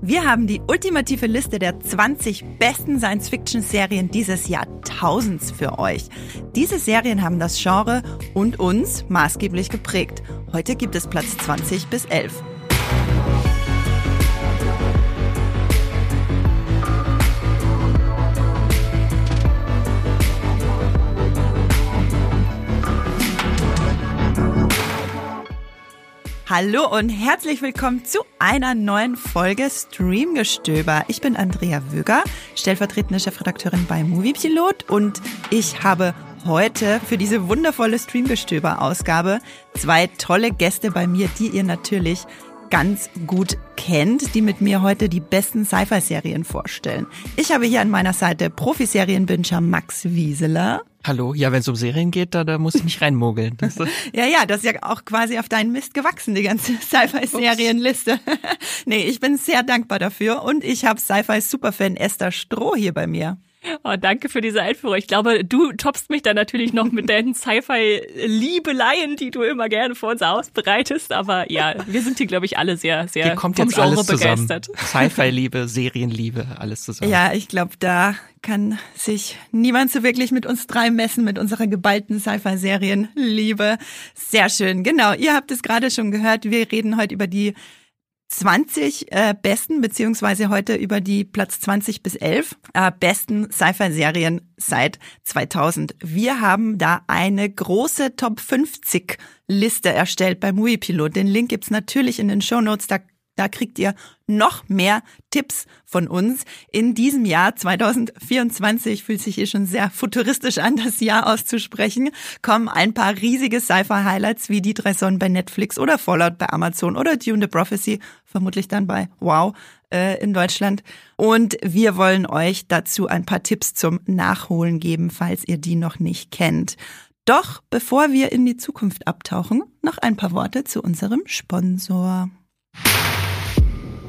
Wir haben die ultimative Liste der 20 besten Science-Fiction-Serien dieses Jahrtausends für euch. Diese Serien haben das Genre und uns maßgeblich geprägt. Heute gibt es Platz 20 bis 11. Hallo und herzlich willkommen zu einer neuen Folge Streamgestöber. Ich bin Andrea Wöger, stellvertretende Chefredakteurin bei Moviepilot und ich habe heute für diese wundervolle Streamgestöber-Ausgabe zwei tolle Gäste bei mir, die ihr natürlich ganz gut kennt, die mit mir heute die besten Sci-Fi-Serien vorstellen. Ich habe hier an meiner Seite Profiserienbinscher Max Wieseler. Hallo, ja, wenn es um Serien geht, da, da muss ich mich reinmogeln. Ja, ja, das ist ja auch quasi auf deinen Mist gewachsen, die ganze Sci-Fi-Serienliste. nee, ich bin sehr dankbar dafür und ich habe Sci-Fi-Superfan Esther Stroh hier bei mir. Oh, danke für diese Einführung. Ich glaube, du toppst mich dann natürlich noch mit deinen Sci-Fi-Liebeleien, die du immer gerne vor uns ausbereitest. Aber ja, wir sind hier, glaube ich, alle sehr, sehr hier kommt vom jetzt Genre alles begeistert. Sci-Fi-Liebe, Serienliebe, alles zusammen. Ja, ich glaube, da kann sich niemand so wirklich mit uns drei messen, mit unserer geballten Sci-Fi-Serienliebe. Sehr schön. Genau, ihr habt es gerade schon gehört. Wir reden heute über die 20 äh, besten, beziehungsweise heute über die Platz 20 bis 11 äh, besten Sci-Fi-Serien seit 2000. Wir haben da eine große Top 50 Liste erstellt bei Moviepilot. Den Link gibt's natürlich in den Show Notes. Da da kriegt ihr noch mehr Tipps von uns. In diesem Jahr 2024 fühlt sich hier schon sehr futuristisch an, das Jahr auszusprechen, kommen ein paar riesige Sci-Fi-Highlights wie die drei Sonnen bei Netflix oder Fallout bei Amazon oder Dune the Prophecy, vermutlich dann bei Wow äh, in Deutschland. Und wir wollen euch dazu ein paar Tipps zum Nachholen geben, falls ihr die noch nicht kennt. Doch bevor wir in die Zukunft abtauchen, noch ein paar Worte zu unserem Sponsor.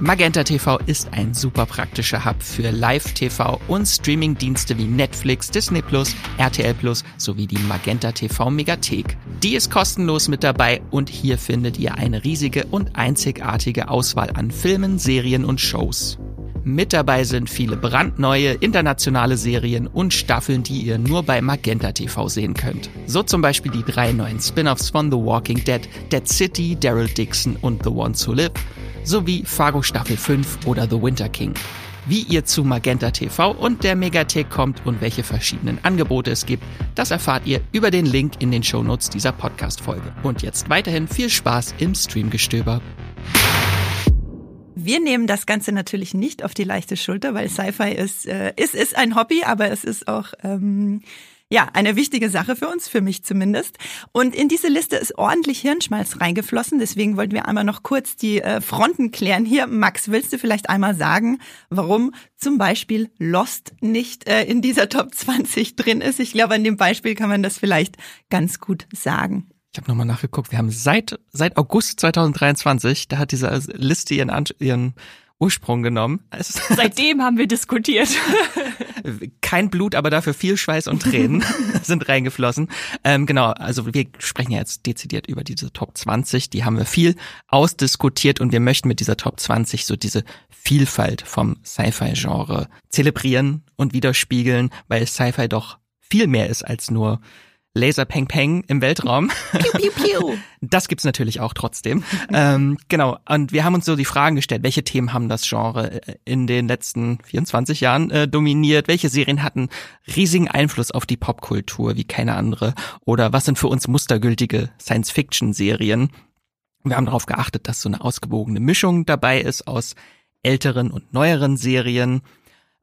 Magenta TV ist ein super praktischer Hub für Live-TV und Streaming-Dienste wie Netflix, Disney RTL sowie die Magenta TV Megathek. Die ist kostenlos mit dabei und hier findet ihr eine riesige und einzigartige Auswahl an Filmen, Serien und Shows. Mit dabei sind viele brandneue internationale Serien und Staffeln, die ihr nur bei Magenta TV sehen könnt. So zum Beispiel die drei neuen Spin-offs von The Walking Dead, Dead City, Daryl Dixon und The Ones Who Live sowie Fargo Staffel 5 oder The Winter King. Wie ihr zu Magenta TV und der Megathek kommt und welche verschiedenen Angebote es gibt, das erfahrt ihr über den Link in den Shownotes dieser Podcast-Folge. Und jetzt weiterhin viel Spaß im Streamgestöber. Wir nehmen das Ganze natürlich nicht auf die leichte Schulter, weil Sci-Fi ist, äh, ist, ist ein Hobby, aber es ist auch ähm, ja, eine wichtige Sache für uns, für mich zumindest. Und in diese Liste ist ordentlich Hirnschmalz reingeflossen. Deswegen wollten wir einmal noch kurz die äh, Fronten klären. Hier, Max, willst du vielleicht einmal sagen, warum zum Beispiel Lost nicht äh, in dieser Top 20 drin ist? Ich glaube, an dem Beispiel kann man das vielleicht ganz gut sagen. Ich habe nochmal nachgeguckt. Wir haben seit seit August 2023, da hat diese Liste ihren, ihren Ursprung genommen. Seitdem haben wir diskutiert. Kein Blut, aber dafür viel Schweiß und Tränen sind reingeflossen. Ähm, genau, also wir sprechen ja jetzt dezidiert über diese Top 20. Die haben wir viel ausdiskutiert und wir möchten mit dieser Top 20 so diese Vielfalt vom Sci-Fi-Genre zelebrieren und widerspiegeln, weil Sci-Fi doch viel mehr ist als nur Laser Peng Peng im Weltraum. Piu, piu, piu. Das gibt's natürlich auch trotzdem. ähm, genau. Und wir haben uns so die Fragen gestellt, welche Themen haben das Genre äh, in den letzten 24 Jahren äh, dominiert? Welche Serien hatten riesigen Einfluss auf die Popkultur wie keine andere? Oder was sind für uns mustergültige Science-Fiction-Serien? Wir haben darauf geachtet, dass so eine ausgewogene Mischung dabei ist aus älteren und neueren Serien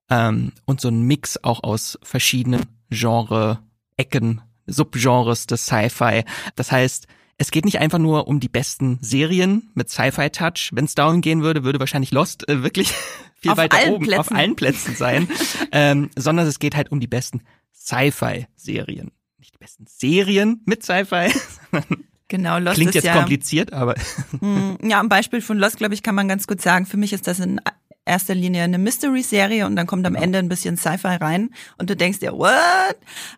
ähm, und so ein Mix auch aus verschiedenen Genre-Ecken Subgenres des Sci-Fi. Das heißt, es geht nicht einfach nur um die besten Serien mit Sci-Fi-Touch. Wenn es darum gehen würde, würde wahrscheinlich Lost äh, wirklich viel auf weiter oben Plätzen. auf allen Plätzen sein, ähm, sondern es geht halt um die besten Sci-Fi-Serien. nicht die besten Serien mit Sci-Fi. Genau, Lost Klingt jetzt ja, kompliziert, aber Mm, Ja, am Beispiel von Lost, glaube ich, kann man ganz gut sagen, für mich ist das in erster Linie eine Mystery-Serie und dann kommt am Ende ein bisschen Sci-Fi rein und du denkst dir, what?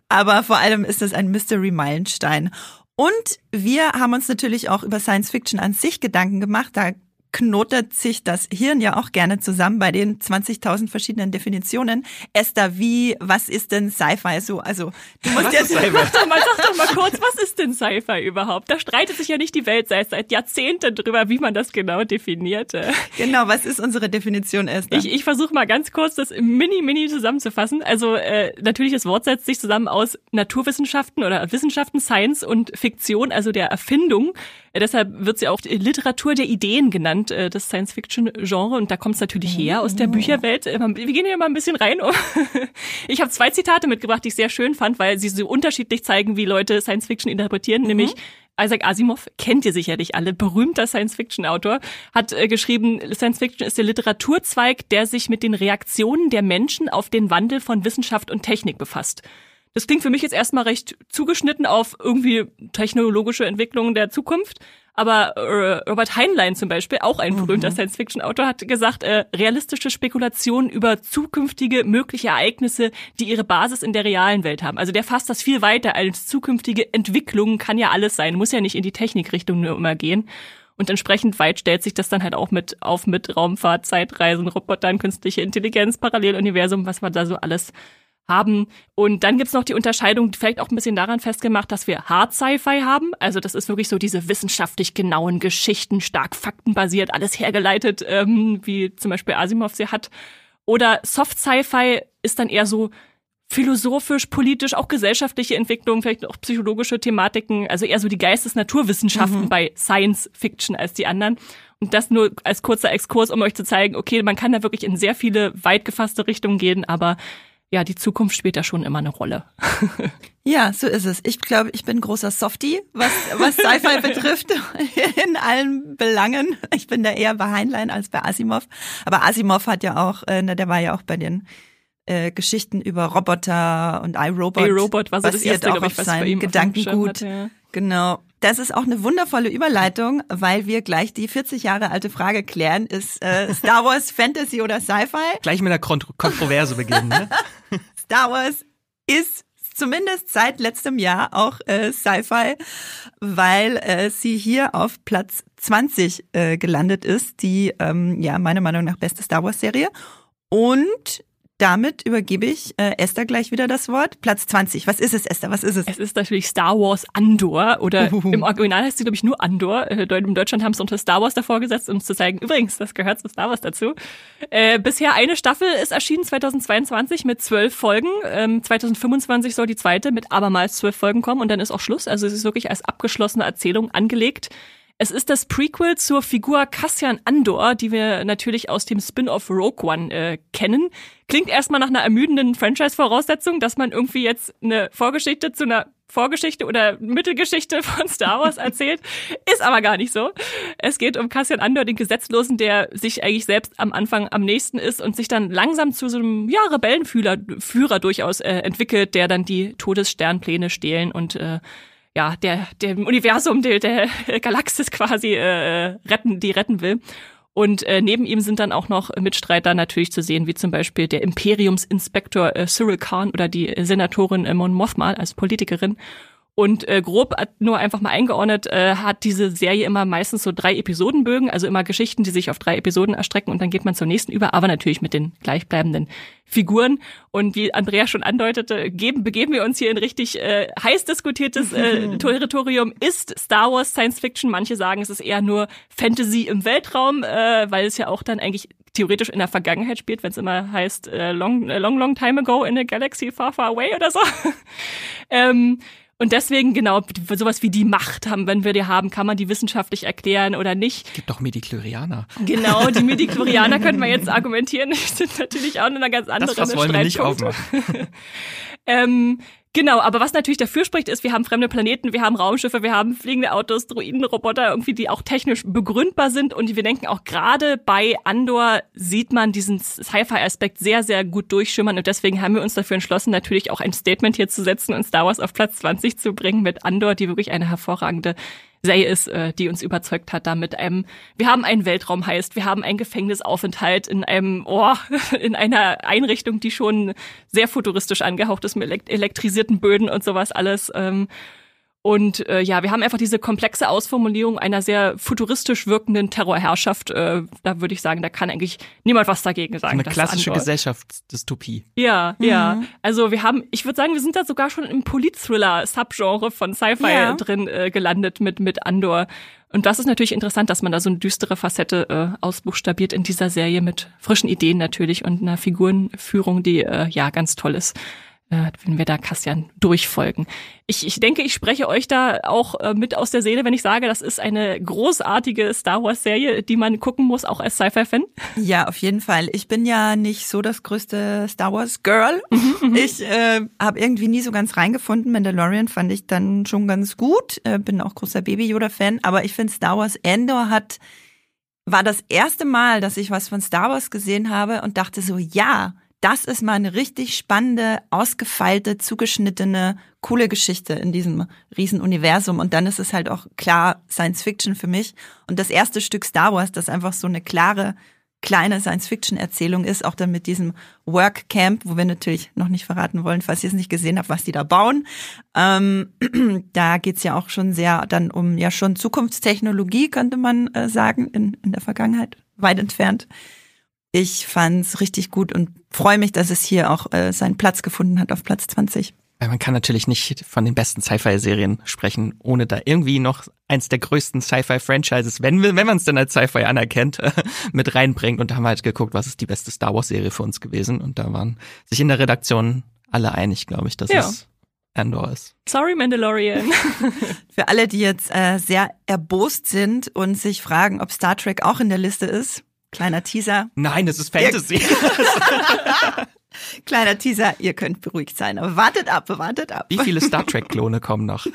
Aber vor allem ist das ein Mystery-Meilenstein. Und wir haben uns natürlich auch über Science Fiction an sich Gedanken gemacht. Da knotet sich das Hirn ja auch gerne zusammen bei den 20.000 verschiedenen Definitionen. Esther, wie, was ist denn Sci-Fi so? Also, du musst Was jetzt? Sag doch, mal, sag doch mal kurz, was ist denn Sci-Fi überhaupt? Da streitet sich ja nicht die Welt seit, seit Jahrzehnten drüber, wie man das genau definiert. genau, was ist unsere Definition, Esther? Ich, ich versuche mal ganz kurz das mini, mini zusammenzufassen. Also äh, natürlich, das Wort setzt sich zusammen aus Naturwissenschaften oder Wissenschaften, Science und Fiktion, also der Erfindung. Äh, deshalb wird sie auch Literatur der Ideen genannt, äh, das Science-Fiction-Genre. Und da kommt es natürlich her aus der Bücherwelt. Äh, Wir gehen hier mal ein bisschen rein. Ich habe zwei Zitate mitgebracht, die ich sehr schön fand, weil sie so unterschiedlich zeigen, wie Leute Science-Fiction interpretieren. Nämlich Isaac Asimov kennt ihr sicherlich alle, berühmter Science-Fiction-Autor, hat äh, geschrieben, Science-Fiction ist der Literaturzweig, der sich mit den Reaktionen der Menschen auf den Wandel von Wissenschaft und Technik befasst. Das klingt für mich jetzt erstmal recht zugeschnitten auf irgendwie technologische Entwicklungen der Zukunft. Aber äh, Robert Heinlein zum Beispiel, auch ein berühmter Science-Fiction-Autor, hat gesagt, äh, realistische Spekulationen über zukünftige mögliche Ereignisse, die ihre Basis in der realen Welt haben. Also der fasst das viel weiter als zukünftige Entwicklungen, kann ja alles sein, muss ja nicht in die Technikrichtung nur immer gehen. Und entsprechend weit stellt sich das dann halt auch mit auf mit Raumfahrt, Zeitreisen, Robotern, künstliche Intelligenz, Paralleluniversum, was wir da so alles haben. Und dann gibt's noch die Unterscheidung, vielleicht auch ein bisschen daran festgemacht, dass wir Hard Sci-Fi haben. Also das ist wirklich so diese wissenschaftlich genauen Geschichten, stark faktenbasiert, alles hergeleitet, ähm, wie zum Beispiel Asimov sie hat. Oder Soft Sci-Fi ist dann eher so philosophisch, politisch, auch gesellschaftliche Entwicklungen, vielleicht auch psychologische Thematiken, also eher so die Geistes-Naturwissenschaften bei Science Fiction als die anderen. Und das nur als kurzer Exkurs, um euch zu zeigen, okay, man kann da wirklich in sehr viele weit gefasste Richtungen gehen, aber ja, die Zukunft spielt da schon immer eine Rolle. Ja, so ist es. Ich glaube, ich bin großer Softie, was, was Sci-Fi betrifft, in allen Belangen. Ich bin da eher bei Heinlein als bei Asimov. Aber Asimov hat ja auch, äh, ne, der war ja auch bei den äh, Geschichten über Roboter und iRobot. iRobot war so das erste, auch glaube ich, was bei ihm Gedankengut. hatte, ja. Genau. Das ist auch eine wundervolle Überleitung, weil wir gleich die 40 Jahre alte Frage klären. Ist äh, Star Wars Fantasy oder Sci-Fi? gleich mit einer Kont Kontroverse beginnen. Ne? Star Wars ist zumindest seit letztem Jahr auch äh, Sci-Fi, weil äh, sie hier auf Platz 20 äh, gelandet ist, die ähm, ja meiner Meinung nach beste Star Wars Serie. Und damit übergebe ich äh, Esther gleich wieder das Wort. Platz 20. Was ist es, Esther? Was ist es? Es ist natürlich Star Wars Andor oder Uhuhu. im Original heißt sie, glaube ich, nur Andor. Äh, In Deutschland haben sie unter Star Wars davor gesetzt, um zu zeigen, übrigens, das gehört zu Star Wars dazu. Äh, bisher eine Staffel ist erschienen 2022 mit zwölf Folgen. Ähm, 2025 soll die zweite mit abermals zwölf Folgen kommen und dann ist auch Schluss. Also es ist wirklich als abgeschlossene Erzählung angelegt. Es ist das Prequel zur Figur Cassian Andor, die wir natürlich aus dem Spin-off Rogue One äh, kennen. Klingt erstmal nach einer ermüdenden Franchise-Voraussetzung, dass man irgendwie jetzt eine Vorgeschichte zu einer Vorgeschichte oder Mittelgeschichte von Star Wars erzählt. Ist aber gar nicht so. Es geht um Cassian Andor, den Gesetzlosen, der sich eigentlich selbst am Anfang am nächsten ist und sich dann langsam zu so einem ja, Rebellenführer Führer durchaus äh, entwickelt, der dann die Todessternpläne stehlen und äh, ja, der, dem Universum, der, der Galaxis quasi äh, retten, die retten will. Und äh, neben ihm sind dann auch noch Mitstreiter natürlich zu sehen, wie zum Beispiel der Imperiumsinspektor äh, Cyril Khan oder die Senatorin äh, Mon Mothma als Politikerin. Und äh, grob nur einfach mal eingeordnet, äh, hat diese Serie immer meistens so drei Episodenbögen, also immer Geschichten, die sich auf drei Episoden erstrecken und dann geht man zur nächsten über, aber natürlich mit den gleichbleibenden Figuren. Und wie Andrea schon andeutete, geben, begeben wir uns hier in richtig äh, heiß diskutiertes äh, Territorium. Ist Star Wars Science Fiction? Manche sagen, es ist eher nur Fantasy im Weltraum, äh, weil es ja auch dann eigentlich theoretisch in der Vergangenheit spielt, wenn es immer heißt äh, long, äh, long, long time ago in a galaxy far, far away oder so. ähm, und deswegen, genau, sowas wie die Macht haben, wenn wir die haben, kann man die wissenschaftlich erklären oder nicht. Gibt doch Medichlorianer. Genau, die Midichlorianer könnten wir jetzt argumentieren, die sind natürlich auch in einer ganz anderen Das was wollen wir nicht aufmachen. Ähm, Genau, aber was natürlich dafür spricht, ist, wir haben fremde Planeten, wir haben Raumschiffe, wir haben fliegende Autos, Droiden, Roboter, irgendwie, die auch technisch begründbar sind. Und wir denken auch gerade bei Andor sieht man diesen Sci-Fi-Aspekt sehr, sehr gut durchschimmern. Und deswegen haben wir uns dafür entschlossen, natürlich auch ein Statement hier zu setzen und Star Wars auf Platz 20 zu bringen mit Andor, die wirklich eine hervorragende Serie ist, äh, die uns überzeugt hat, da mit einem, wir haben einen Weltraum heißt, wir haben einen Gefängnisaufenthalt in einem, oh, in einer Einrichtung, die schon sehr futuristisch angehaucht ist mit elektrisierten Böden und sowas alles. Ähm, und äh, ja, wir haben einfach diese komplexe Ausformulierung einer sehr futuristisch wirkenden Terrorherrschaft. Äh, da würde ich sagen, da kann eigentlich niemand was dagegen sagen. Eine klassische Gesellschaftsdystopie. Ja, mhm. ja. Also wir haben, ich würde sagen, wir sind da sogar schon im Polit-Thriller-Subgenre von Sci-Fi ja. drin äh, gelandet mit, mit Andor. Und das ist natürlich interessant, dass man da so eine düstere Facette äh, ausbuchstabiert in dieser Serie mit frischen Ideen natürlich und einer Figurenführung, die äh, ja ganz toll ist äh, wenn wir da Kastian durchfolgen. Ich, ich denke, ich spreche euch da auch äh, mit aus der Seele, wenn ich sage, das ist eine großartige Star Wars-Serie, die man gucken muss, auch als Sci-Fi-Fan. Ja, auf jeden Fall. Ich bin ja nicht so das größte Star Wars-Girl. Mhm, mhm. ich äh, habe irgendwie nie so ganz reingefunden. Mandalorian fand ich dann schon ganz gut. Äh, bin auch großer Baby-Yoda-Fan. Aber ich finde, Star Wars Endor hat war das erste Mal, dass ich was von Star Wars gesehen habe und dachte so, ja, das ist mal eine richtig spannende, ausgefeilte, zugeschnittene, coole Geschichte in diesem Riesenuniversum. Und dann ist es halt auch klar Science Fiction für mich. Und das erste Stück Star Wars, das einfach so eine klare, kleine Science-Fiction-Erzählung ist, auch dann mit diesem Work Camp, wo wir natürlich noch nicht verraten wollen, falls ihr es nicht gesehen habt, was die da bauen. Ähm, da geht's ja auch schon sehr dann um ja schon Zukunftstechnologie, könnte man äh, sagen, in, in der Vergangenheit, weit entfernt. Ich fand's richtig gut und freue mich, dass es hier auch äh, seinen Platz gefunden hat auf Platz 20. Man kann natürlich nicht von den besten Sci-Fi-Serien sprechen, ohne da irgendwie noch eins der größten Sci-Fi-Franchises, wenn, wenn man es denn als Sci-Fi anerkennt, mit reinbringt. Und da haben wir halt geguckt, was ist die beste Star Wars-Serie für uns gewesen. Und da waren sich in der Redaktion alle einig, glaube ich, dass ja. es Andor ist. Sorry, Mandalorian. für alle, die jetzt äh, sehr erbost sind und sich fragen, ob Star Trek auch in der Liste ist, Kleiner Teaser. Nein, das ist Fantasy. Kleiner Teaser, ihr könnt beruhigt sein. Aber wartet ab, wartet ab. Wie viele Star Trek-Klone kommen noch?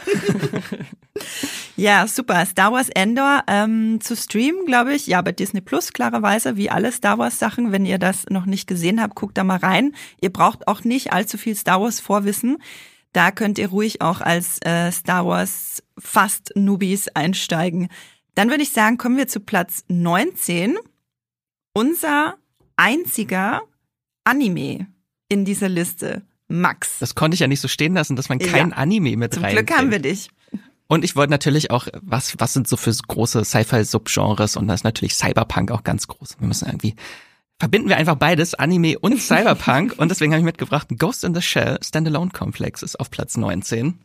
ja, super. Star Wars Endor ähm, zu streamen, glaube ich. Ja, bei Disney Plus klarerweise, wie alle Star Wars Sachen. Wenn ihr das noch nicht gesehen habt, guckt da mal rein. Ihr braucht auch nicht allzu viel Star Wars Vorwissen. Da könnt ihr ruhig auch als äh, Star Wars fast Newbies einsteigen. Dann würde ich sagen, kommen wir zu Platz 19 unser einziger Anime in dieser Liste. Max. Das konnte ich ja nicht so stehen lassen, dass man kein ja. Anime mit Zum Glück haben wir dich. Und ich wollte natürlich auch, was, was sind so für große Sci-Fi-Subgenres? Und da ist natürlich Cyberpunk auch ganz groß. Wir müssen irgendwie, verbinden wir einfach beides, Anime und Cyberpunk. und deswegen habe ich mitgebracht, Ghost in the Shell Standalone Complex ist auf Platz 19.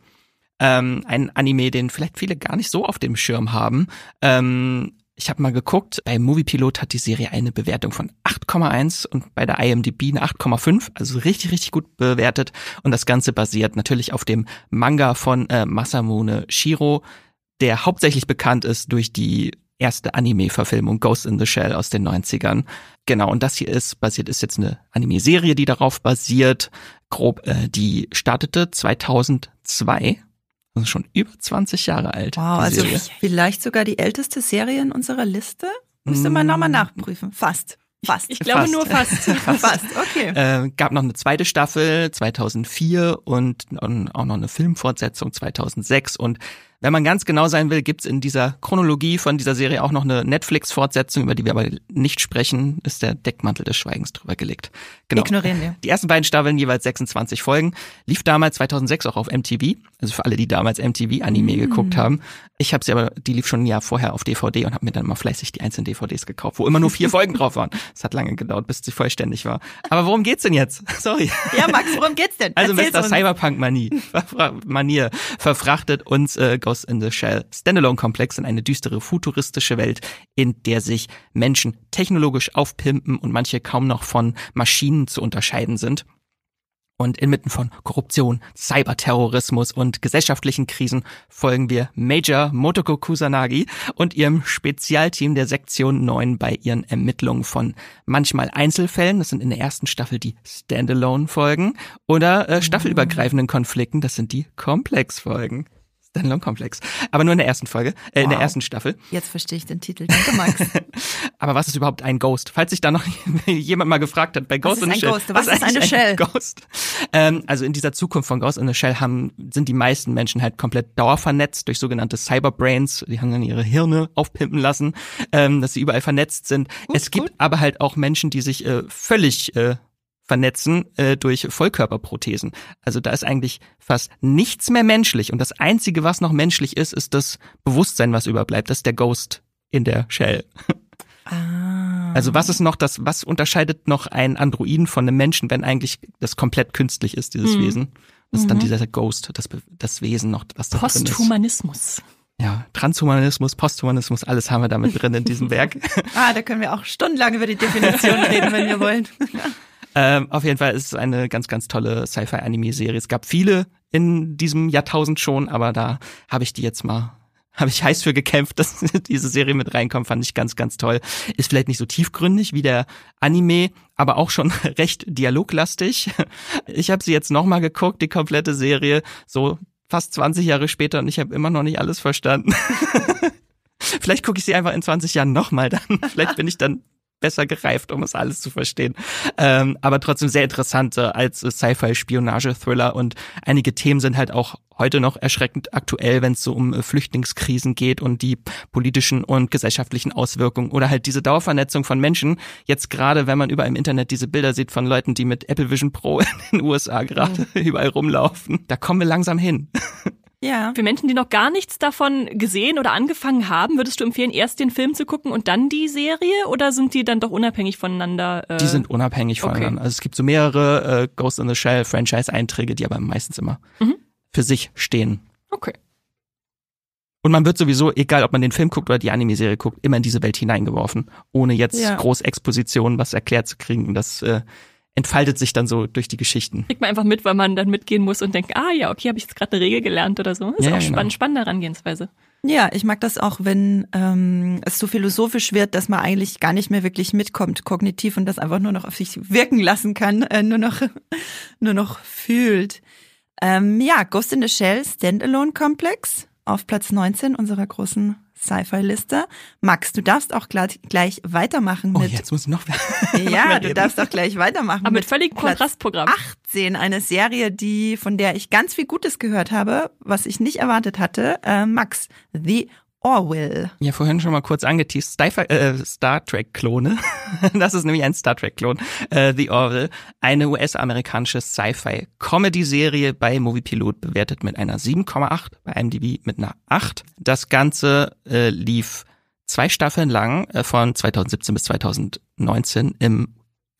Ähm, ein Anime, den vielleicht viele gar nicht so auf dem Schirm haben. Ähm, ich habe mal geguckt, bei Moviepilot hat die Serie eine Bewertung von 8,1 und bei der IMDb eine 8,5, also richtig, richtig gut bewertet. Und das Ganze basiert natürlich auf dem Manga von äh, Masamune Shiro, der hauptsächlich bekannt ist durch die erste Anime-Verfilmung Ghost in the Shell aus den 90ern. Genau, und das hier ist, basiert ist jetzt eine Anime-Serie, die darauf basiert. Grob, äh, die startete 2002 das ist schon über 20 Jahre alt. Wow, also Serie. vielleicht sogar die älteste Serie in unserer Liste? Müsste man nochmal nachprüfen. Fast. Fast. Ich, ich glaube fast. nur fast. fast. fast, okay. Äh, gab noch eine zweite Staffel 2004 und auch noch eine Filmfortsetzung 2006 und wenn man ganz genau sein will, gibt's in dieser Chronologie von dieser Serie auch noch eine Netflix-Fortsetzung, über die wir aber nicht sprechen, ist der Deckmantel des Schweigens drüber gelegt. Genau. Ignorieren wir. Die ersten beiden Staffeln, jeweils 26 Folgen, lief damals 2006 auch auf MTV, also für alle, die damals MTV-Anime mm. geguckt haben. Ich habe sie aber, die lief schon ein Jahr vorher auf DVD und habe mir dann mal fleißig die einzelnen DVDs gekauft, wo immer nur vier Folgen drauf waren. Es hat lange gedauert, bis sie vollständig war. Aber worum geht's denn jetzt? Sorry. Ja, Max, worum geht's denn? Also Mr. Cyberpunk-Manie verfrachtet uns äh, Ghost in the Shell Standalone-Komplex in eine düstere futuristische Welt, in der sich Menschen technologisch aufpimpen und manche kaum noch von Maschinen zu unterscheiden sind. Und inmitten von Korruption, Cyberterrorismus und gesellschaftlichen Krisen folgen wir Major Motoko Kusanagi und ihrem Spezialteam der Sektion 9 bei ihren Ermittlungen von manchmal Einzelfällen, das sind in der ersten Staffel die Standalone-Folgen, oder äh, staffelübergreifenden Konflikten, das sind die Komplex-Folgen. Standalone Complex. Aber nur in der ersten Folge, äh, wow. in der ersten Staffel. Jetzt verstehe ich den Titel. Danke, Max. Aber was ist überhaupt ein Ghost? Falls sich da noch jemand mal gefragt hat, bei Ghost in the Shell. Ghost? Was, was ist eine Shell? Ein Ghost? Ähm, also in dieser Zukunft von Ghost in the Shell haben, sind die meisten Menschen halt komplett dauervernetzt durch sogenannte Cyberbrains. Die haben dann ihre Hirne aufpimpen lassen, ähm, dass sie überall vernetzt sind. Gut, es gibt gut. aber halt auch Menschen, die sich äh, völlig äh, vernetzen äh, durch Vollkörperprothesen. Also da ist eigentlich fast nichts mehr menschlich und das Einzige, was noch menschlich ist, ist das Bewusstsein, was überbleibt. Das ist der Ghost in der Shell. Ah. Also was ist noch das, was unterscheidet noch einen Androiden von einem Menschen, wenn eigentlich das komplett künstlich ist, dieses mhm. Wesen? Das ist mhm. dann dieser Ghost, das, das Wesen noch, was da drin ist. Posthumanismus. Ja, Transhumanismus, Posthumanismus, alles haben wir damit drin in diesem Werk. ah, da können wir auch stundenlang über die Definition reden, wenn wir wollen. Ähm, auf jeden Fall ist es eine ganz, ganz tolle Sci-Fi-Anime-Serie. Es gab viele in diesem Jahrtausend schon, aber da habe ich die jetzt mal habe ich heiß für gekämpft, dass diese Serie mit reinkommt, fand ich ganz, ganz toll. Ist vielleicht nicht so tiefgründig wie der Anime, aber auch schon recht dialoglastig. Ich habe sie jetzt nochmal geguckt, die komplette Serie, so fast 20 Jahre später und ich habe immer noch nicht alles verstanden. Vielleicht gucke ich sie einfach in 20 Jahren nochmal dann. Vielleicht bin ich dann besser gereift, um es alles zu verstehen. Ähm, aber trotzdem sehr interessant äh, als Sci-Fi-Spionage-Thriller und einige Themen sind halt auch heute noch erschreckend aktuell, wenn es so um äh, Flüchtlingskrisen geht und die politischen und gesellschaftlichen Auswirkungen oder halt diese Dauervernetzung von Menschen. Jetzt gerade, wenn man überall im Internet diese Bilder sieht von Leuten, die mit Apple Vision Pro in den USA gerade mhm. überall rumlaufen, da kommen wir langsam hin. Ja. Für Menschen, die noch gar nichts davon gesehen oder angefangen haben, würdest du empfehlen, erst den Film zu gucken und dann die Serie? Oder sind die dann doch unabhängig voneinander? Äh? Die sind unabhängig voneinander. Okay. Also es gibt so mehrere äh, Ghost in the Shell Franchise-Einträge, die aber meistens immer mhm. für sich stehen. Okay. Und man wird sowieso, egal ob man den Film guckt oder die Anime-Serie guckt, immer in diese Welt hineingeworfen, ohne jetzt ja. groß Expositionen was erklärt zu kriegen. Das äh, entfaltet sich dann so durch die Geschichten. Kriegt man einfach mit, weil man dann mitgehen muss und denkt, ah ja, okay, habe ich jetzt gerade eine Regel gelernt oder so. Ist ja, auch genau. spannend, spannende Herangehensweise. Ja, ich mag das auch, wenn ähm, es so philosophisch wird, dass man eigentlich gar nicht mehr wirklich mitkommt kognitiv und das einfach nur noch auf sich wirken lassen kann, äh, nur noch nur noch fühlt. Ähm, ja, Ghost in the Shell Standalone Complex auf Platz 19 unserer großen Sci-Fi-Liste. Max, du darfst auch gleich, gleich weitermachen oh, mit. Oh, jetzt muss ich noch. ja, du darfst auch gleich weitermachen. Aber mit, mit völlig Kontrastprogramm. 18, eine Serie, die, von der ich ganz viel Gutes gehört habe, was ich nicht erwartet hatte. Äh, Max, The Orwell. Ja, vorhin schon mal kurz angeteased. Star, äh, Star Trek-Klone. das ist nämlich ein Star Trek-Klon. Äh, The Orwell. Eine US-amerikanische Sci-Fi-Comedy-Serie bei Moviepilot bewertet mit einer 7,8, bei IMDb mit einer 8. Das Ganze äh, lief zwei Staffeln lang äh, von 2017 bis 2019 im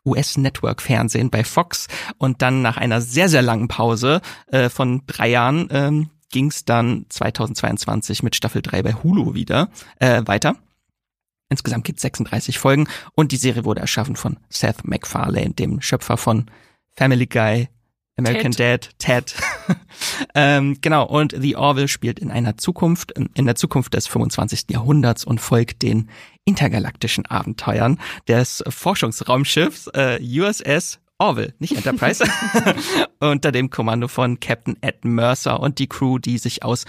US-Network-Fernsehen bei Fox und dann nach einer sehr, sehr langen Pause äh, von drei Jahren ähm, ging es dann 2022 mit Staffel 3 bei Hulu wieder äh, weiter. Insgesamt gibt es 36 Folgen und die Serie wurde erschaffen von Seth MacFarlane, dem Schöpfer von Family Guy, American Ted. Dad, Ted. ähm, genau, und The Orville spielt in einer Zukunft, in der Zukunft des 25. Jahrhunderts und folgt den intergalaktischen Abenteuern des Forschungsraumschiffs äh, USS Orville, nicht Enterprise, unter dem Kommando von Captain Ed Mercer und die Crew, die sich aus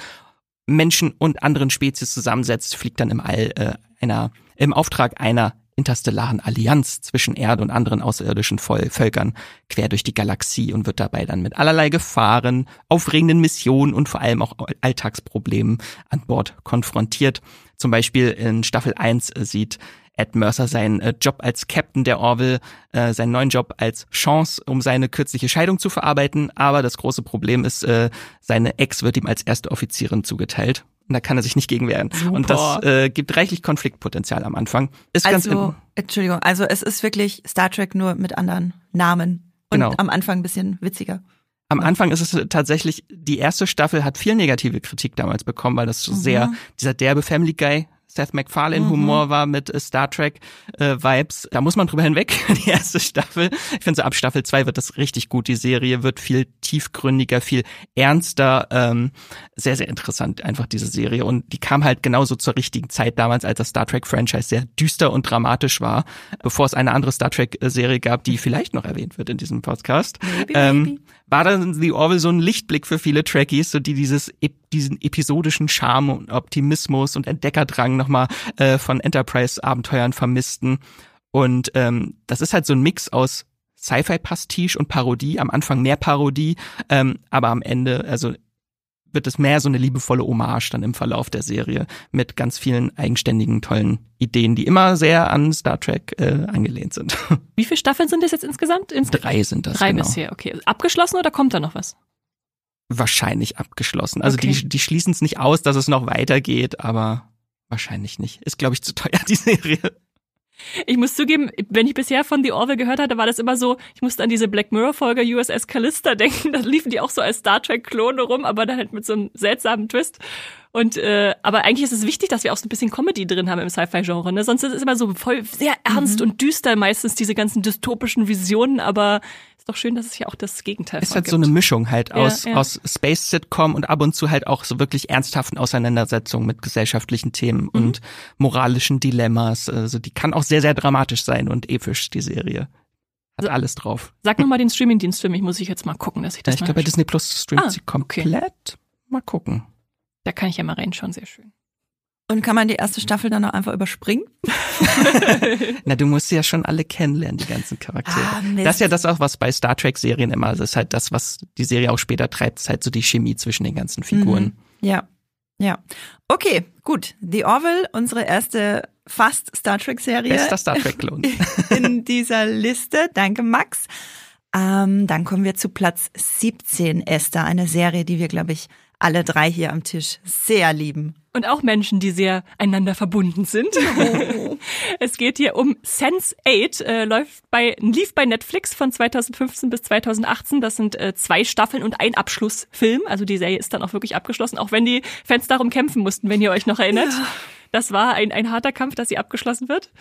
Menschen und anderen Spezies zusammensetzt, fliegt dann im All äh, einer im Auftrag einer interstellaren Allianz zwischen Erde und anderen außerirdischen Völkern quer durch die Galaxie und wird dabei dann mit allerlei Gefahren, aufregenden Missionen und vor allem auch Alltagsproblemen an Bord konfrontiert. Zum Beispiel in Staffel 1 sieht Ed Mercer seinen äh, Job als Captain der Orville, äh, seinen neuen Job als Chance, um seine kürzliche Scheidung zu verarbeiten. Aber das große Problem ist, äh, seine Ex wird ihm als erste Offizierin zugeteilt. Und da kann er sich nicht gegen wehren. Super. Und das äh, gibt reichlich Konfliktpotenzial am Anfang. Ist also, ganz Entschuldigung, also es ist wirklich Star Trek nur mit anderen Namen. Und genau. am Anfang ein bisschen witziger. Am Anfang ist es tatsächlich, die erste Staffel hat viel negative Kritik damals bekommen, weil das so mhm. sehr, dieser derbe Family Guy Seth MacFarlane-Humor mhm. war mit äh, Star Trek-Vibes. Äh, da muss man drüber hinweg, die erste Staffel. Ich finde so ab Staffel 2 wird das richtig gut. Die Serie wird viel tiefgründiger, viel ernster. Ähm, sehr, sehr interessant einfach diese Serie. Und die kam halt genauso zur richtigen Zeit damals, als das Star Trek-Franchise sehr düster und dramatisch war, bevor es eine andere Star Trek-Serie gab, die vielleicht noch erwähnt wird in diesem Podcast. Maybe, ähm, maybe. War dann The Orville so ein Lichtblick für viele Trekkies, so die dieses diesen episodischen Charme und Optimismus und Entdeckerdrang nochmal äh, von Enterprise-Abenteuern vermissten. Und ähm, das ist halt so ein Mix aus Sci-Fi-Pastiche und Parodie. Am Anfang mehr Parodie, ähm, aber am Ende, also wird es mehr so eine liebevolle Hommage dann im Verlauf der Serie mit ganz vielen eigenständigen, tollen Ideen, die immer sehr an Star Trek äh, angelehnt sind. Wie viele Staffeln sind das jetzt insgesamt? Ins Drei sind das. Drei genau. bisher, okay. Abgeschlossen oder kommt da noch was? Wahrscheinlich abgeschlossen. Also okay. die, die schließen es nicht aus, dass es noch weitergeht, aber wahrscheinlich nicht. Ist, glaube ich, zu teuer, die Serie. Ich muss zugeben, wenn ich bisher von The Orville gehört hatte, war das immer so, ich musste an diese Black Mirror Folge USS Callista denken, da liefen die auch so als Star Trek Klone rum, aber dann halt mit so einem seltsamen Twist. Und äh, aber eigentlich ist es wichtig, dass wir auch so ein bisschen Comedy drin haben im Sci-Fi-Genre. Ne? Sonst ist es immer so voll sehr ernst mhm. und düster meistens diese ganzen dystopischen Visionen, aber doch schön, dass es ja auch das Gegenteil ist. Es halt so eine Mischung halt aus, ja, ja. aus Space-Sitcom und ab und zu halt auch so wirklich ernsthaften Auseinandersetzungen mit gesellschaftlichen Themen mhm. und moralischen Dilemmas. Also die kann auch sehr, sehr dramatisch sein und episch, die Serie. Hat so, alles drauf. Sag nochmal den Streamingdienst für mich, muss ich jetzt mal gucken, dass ich das ja, Ich glaube, bei Disney Plus streamt ah, sie komplett. Okay. Mal gucken. Da kann ich ja mal reinschauen, sehr schön. Und kann man die erste Staffel dann auch einfach überspringen? Na, du musst ja schon alle kennenlernen, die ganzen Charaktere. Ah, das ist ja das auch, was bei Star Trek-Serien immer, das ist halt das, was die Serie auch später treibt, ist halt so die Chemie zwischen den ganzen Figuren. Mhm. Ja, ja. Okay, gut. The Orville, unsere erste fast Star Trek-Serie. Bester Star Trek-Klon. In dieser Liste. Danke, Max. Ähm, dann kommen wir zu Platz 17, Esther. Eine Serie, die wir, glaube ich, alle drei hier am Tisch sehr lieben. Und auch Menschen, die sehr einander verbunden sind. Oh. es geht hier um Sense 8, äh, läuft bei, lief bei Netflix von 2015 bis 2018. Das sind äh, zwei Staffeln und ein Abschlussfilm. Also die Serie ist dann auch wirklich abgeschlossen, auch wenn die Fans darum kämpfen mussten, wenn ihr euch noch erinnert. Ja. Das war ein, ein harter Kampf, dass sie abgeschlossen wird.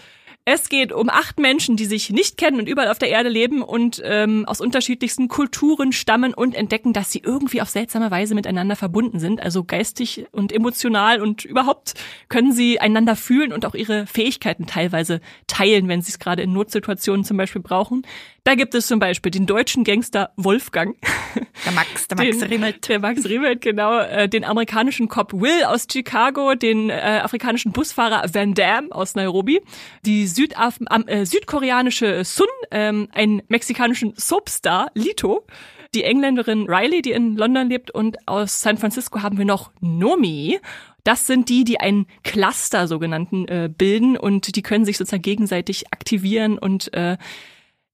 Es geht um acht Menschen, die sich nicht kennen und überall auf der Erde leben und ähm, aus unterschiedlichsten Kulturen stammen und entdecken, dass sie irgendwie auf seltsame Weise miteinander verbunden sind. Also geistig und emotional und überhaupt können sie einander fühlen und auch ihre Fähigkeiten teilweise teilen, wenn sie es gerade in Notsituationen zum Beispiel brauchen. Da gibt es zum Beispiel den deutschen Gangster Wolfgang. Der Max, der Max den, Riemelt. Der Max Riemelt, genau. Äh, den amerikanischen Cop Will aus Chicago, den äh, afrikanischen Busfahrer Van Damme aus Nairobi, die Südaf äh, südkoreanische Sun, ähm, einen mexikanischen Soapstar Lito, die Engländerin Riley, die in London lebt und aus San Francisco haben wir noch Nomi. Das sind die, die einen Cluster sogenannten äh, bilden und die können sich sozusagen gegenseitig aktivieren und äh,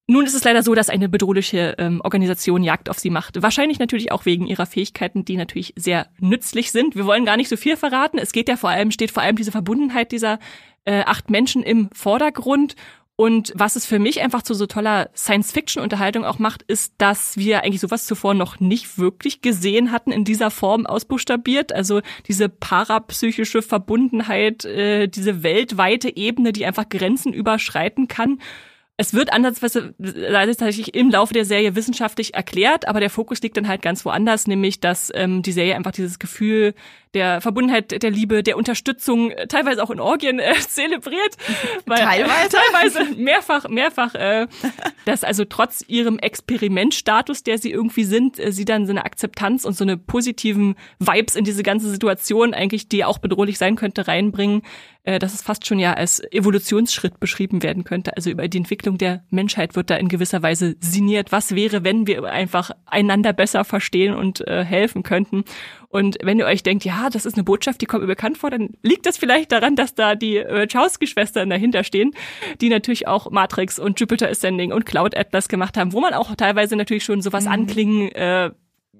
nun ist es leider so, dass eine bedrohliche ähm, Organisation Jagd auf sie macht. Wahrscheinlich natürlich auch wegen ihrer Fähigkeiten, die natürlich sehr nützlich sind. Wir wollen gar nicht so viel verraten. Es geht ja vor allem, steht vor allem diese Verbundenheit dieser äh, acht Menschen im Vordergrund. Und was es für mich einfach zu so toller Science-Fiction-Unterhaltung auch macht, ist, dass wir eigentlich sowas zuvor noch nicht wirklich gesehen hatten in dieser Form ausbuchstabiert. Also diese parapsychische Verbundenheit, äh, diese weltweite Ebene, die einfach Grenzen überschreiten kann es wird ansatzweise tatsächlich im Laufe der Serie wissenschaftlich erklärt, aber der Fokus liegt dann halt ganz woanders, nämlich dass ähm, die Serie einfach dieses Gefühl der Verbundenheit, der Liebe, der Unterstützung, äh, teilweise auch in Orgien äh, zelebriert. Weil, teilweise? Äh, teilweise mehrfach, mehrfach, äh, dass also trotz ihrem Experimentstatus, der sie irgendwie sind, äh, sie dann so eine Akzeptanz und so eine positiven Vibes in diese ganze Situation eigentlich, die auch bedrohlich sein könnte, reinbringen, äh, dass es fast schon ja als Evolutionsschritt beschrieben werden könnte. Also über die Entwicklung der Menschheit wird da in gewisser Weise sinniert. Was wäre, wenn wir einfach einander besser verstehen und äh, helfen könnten? Und wenn ihr euch denkt, ja, das ist eine Botschaft, die kommt mir bekannt vor, dann liegt das vielleicht daran, dass da die Wachowski-Schwestern dahinter stehen, die natürlich auch Matrix und Jupiter Ascending und Cloud Atlas gemacht haben, wo man auch teilweise natürlich schon sowas mhm. anklingen äh,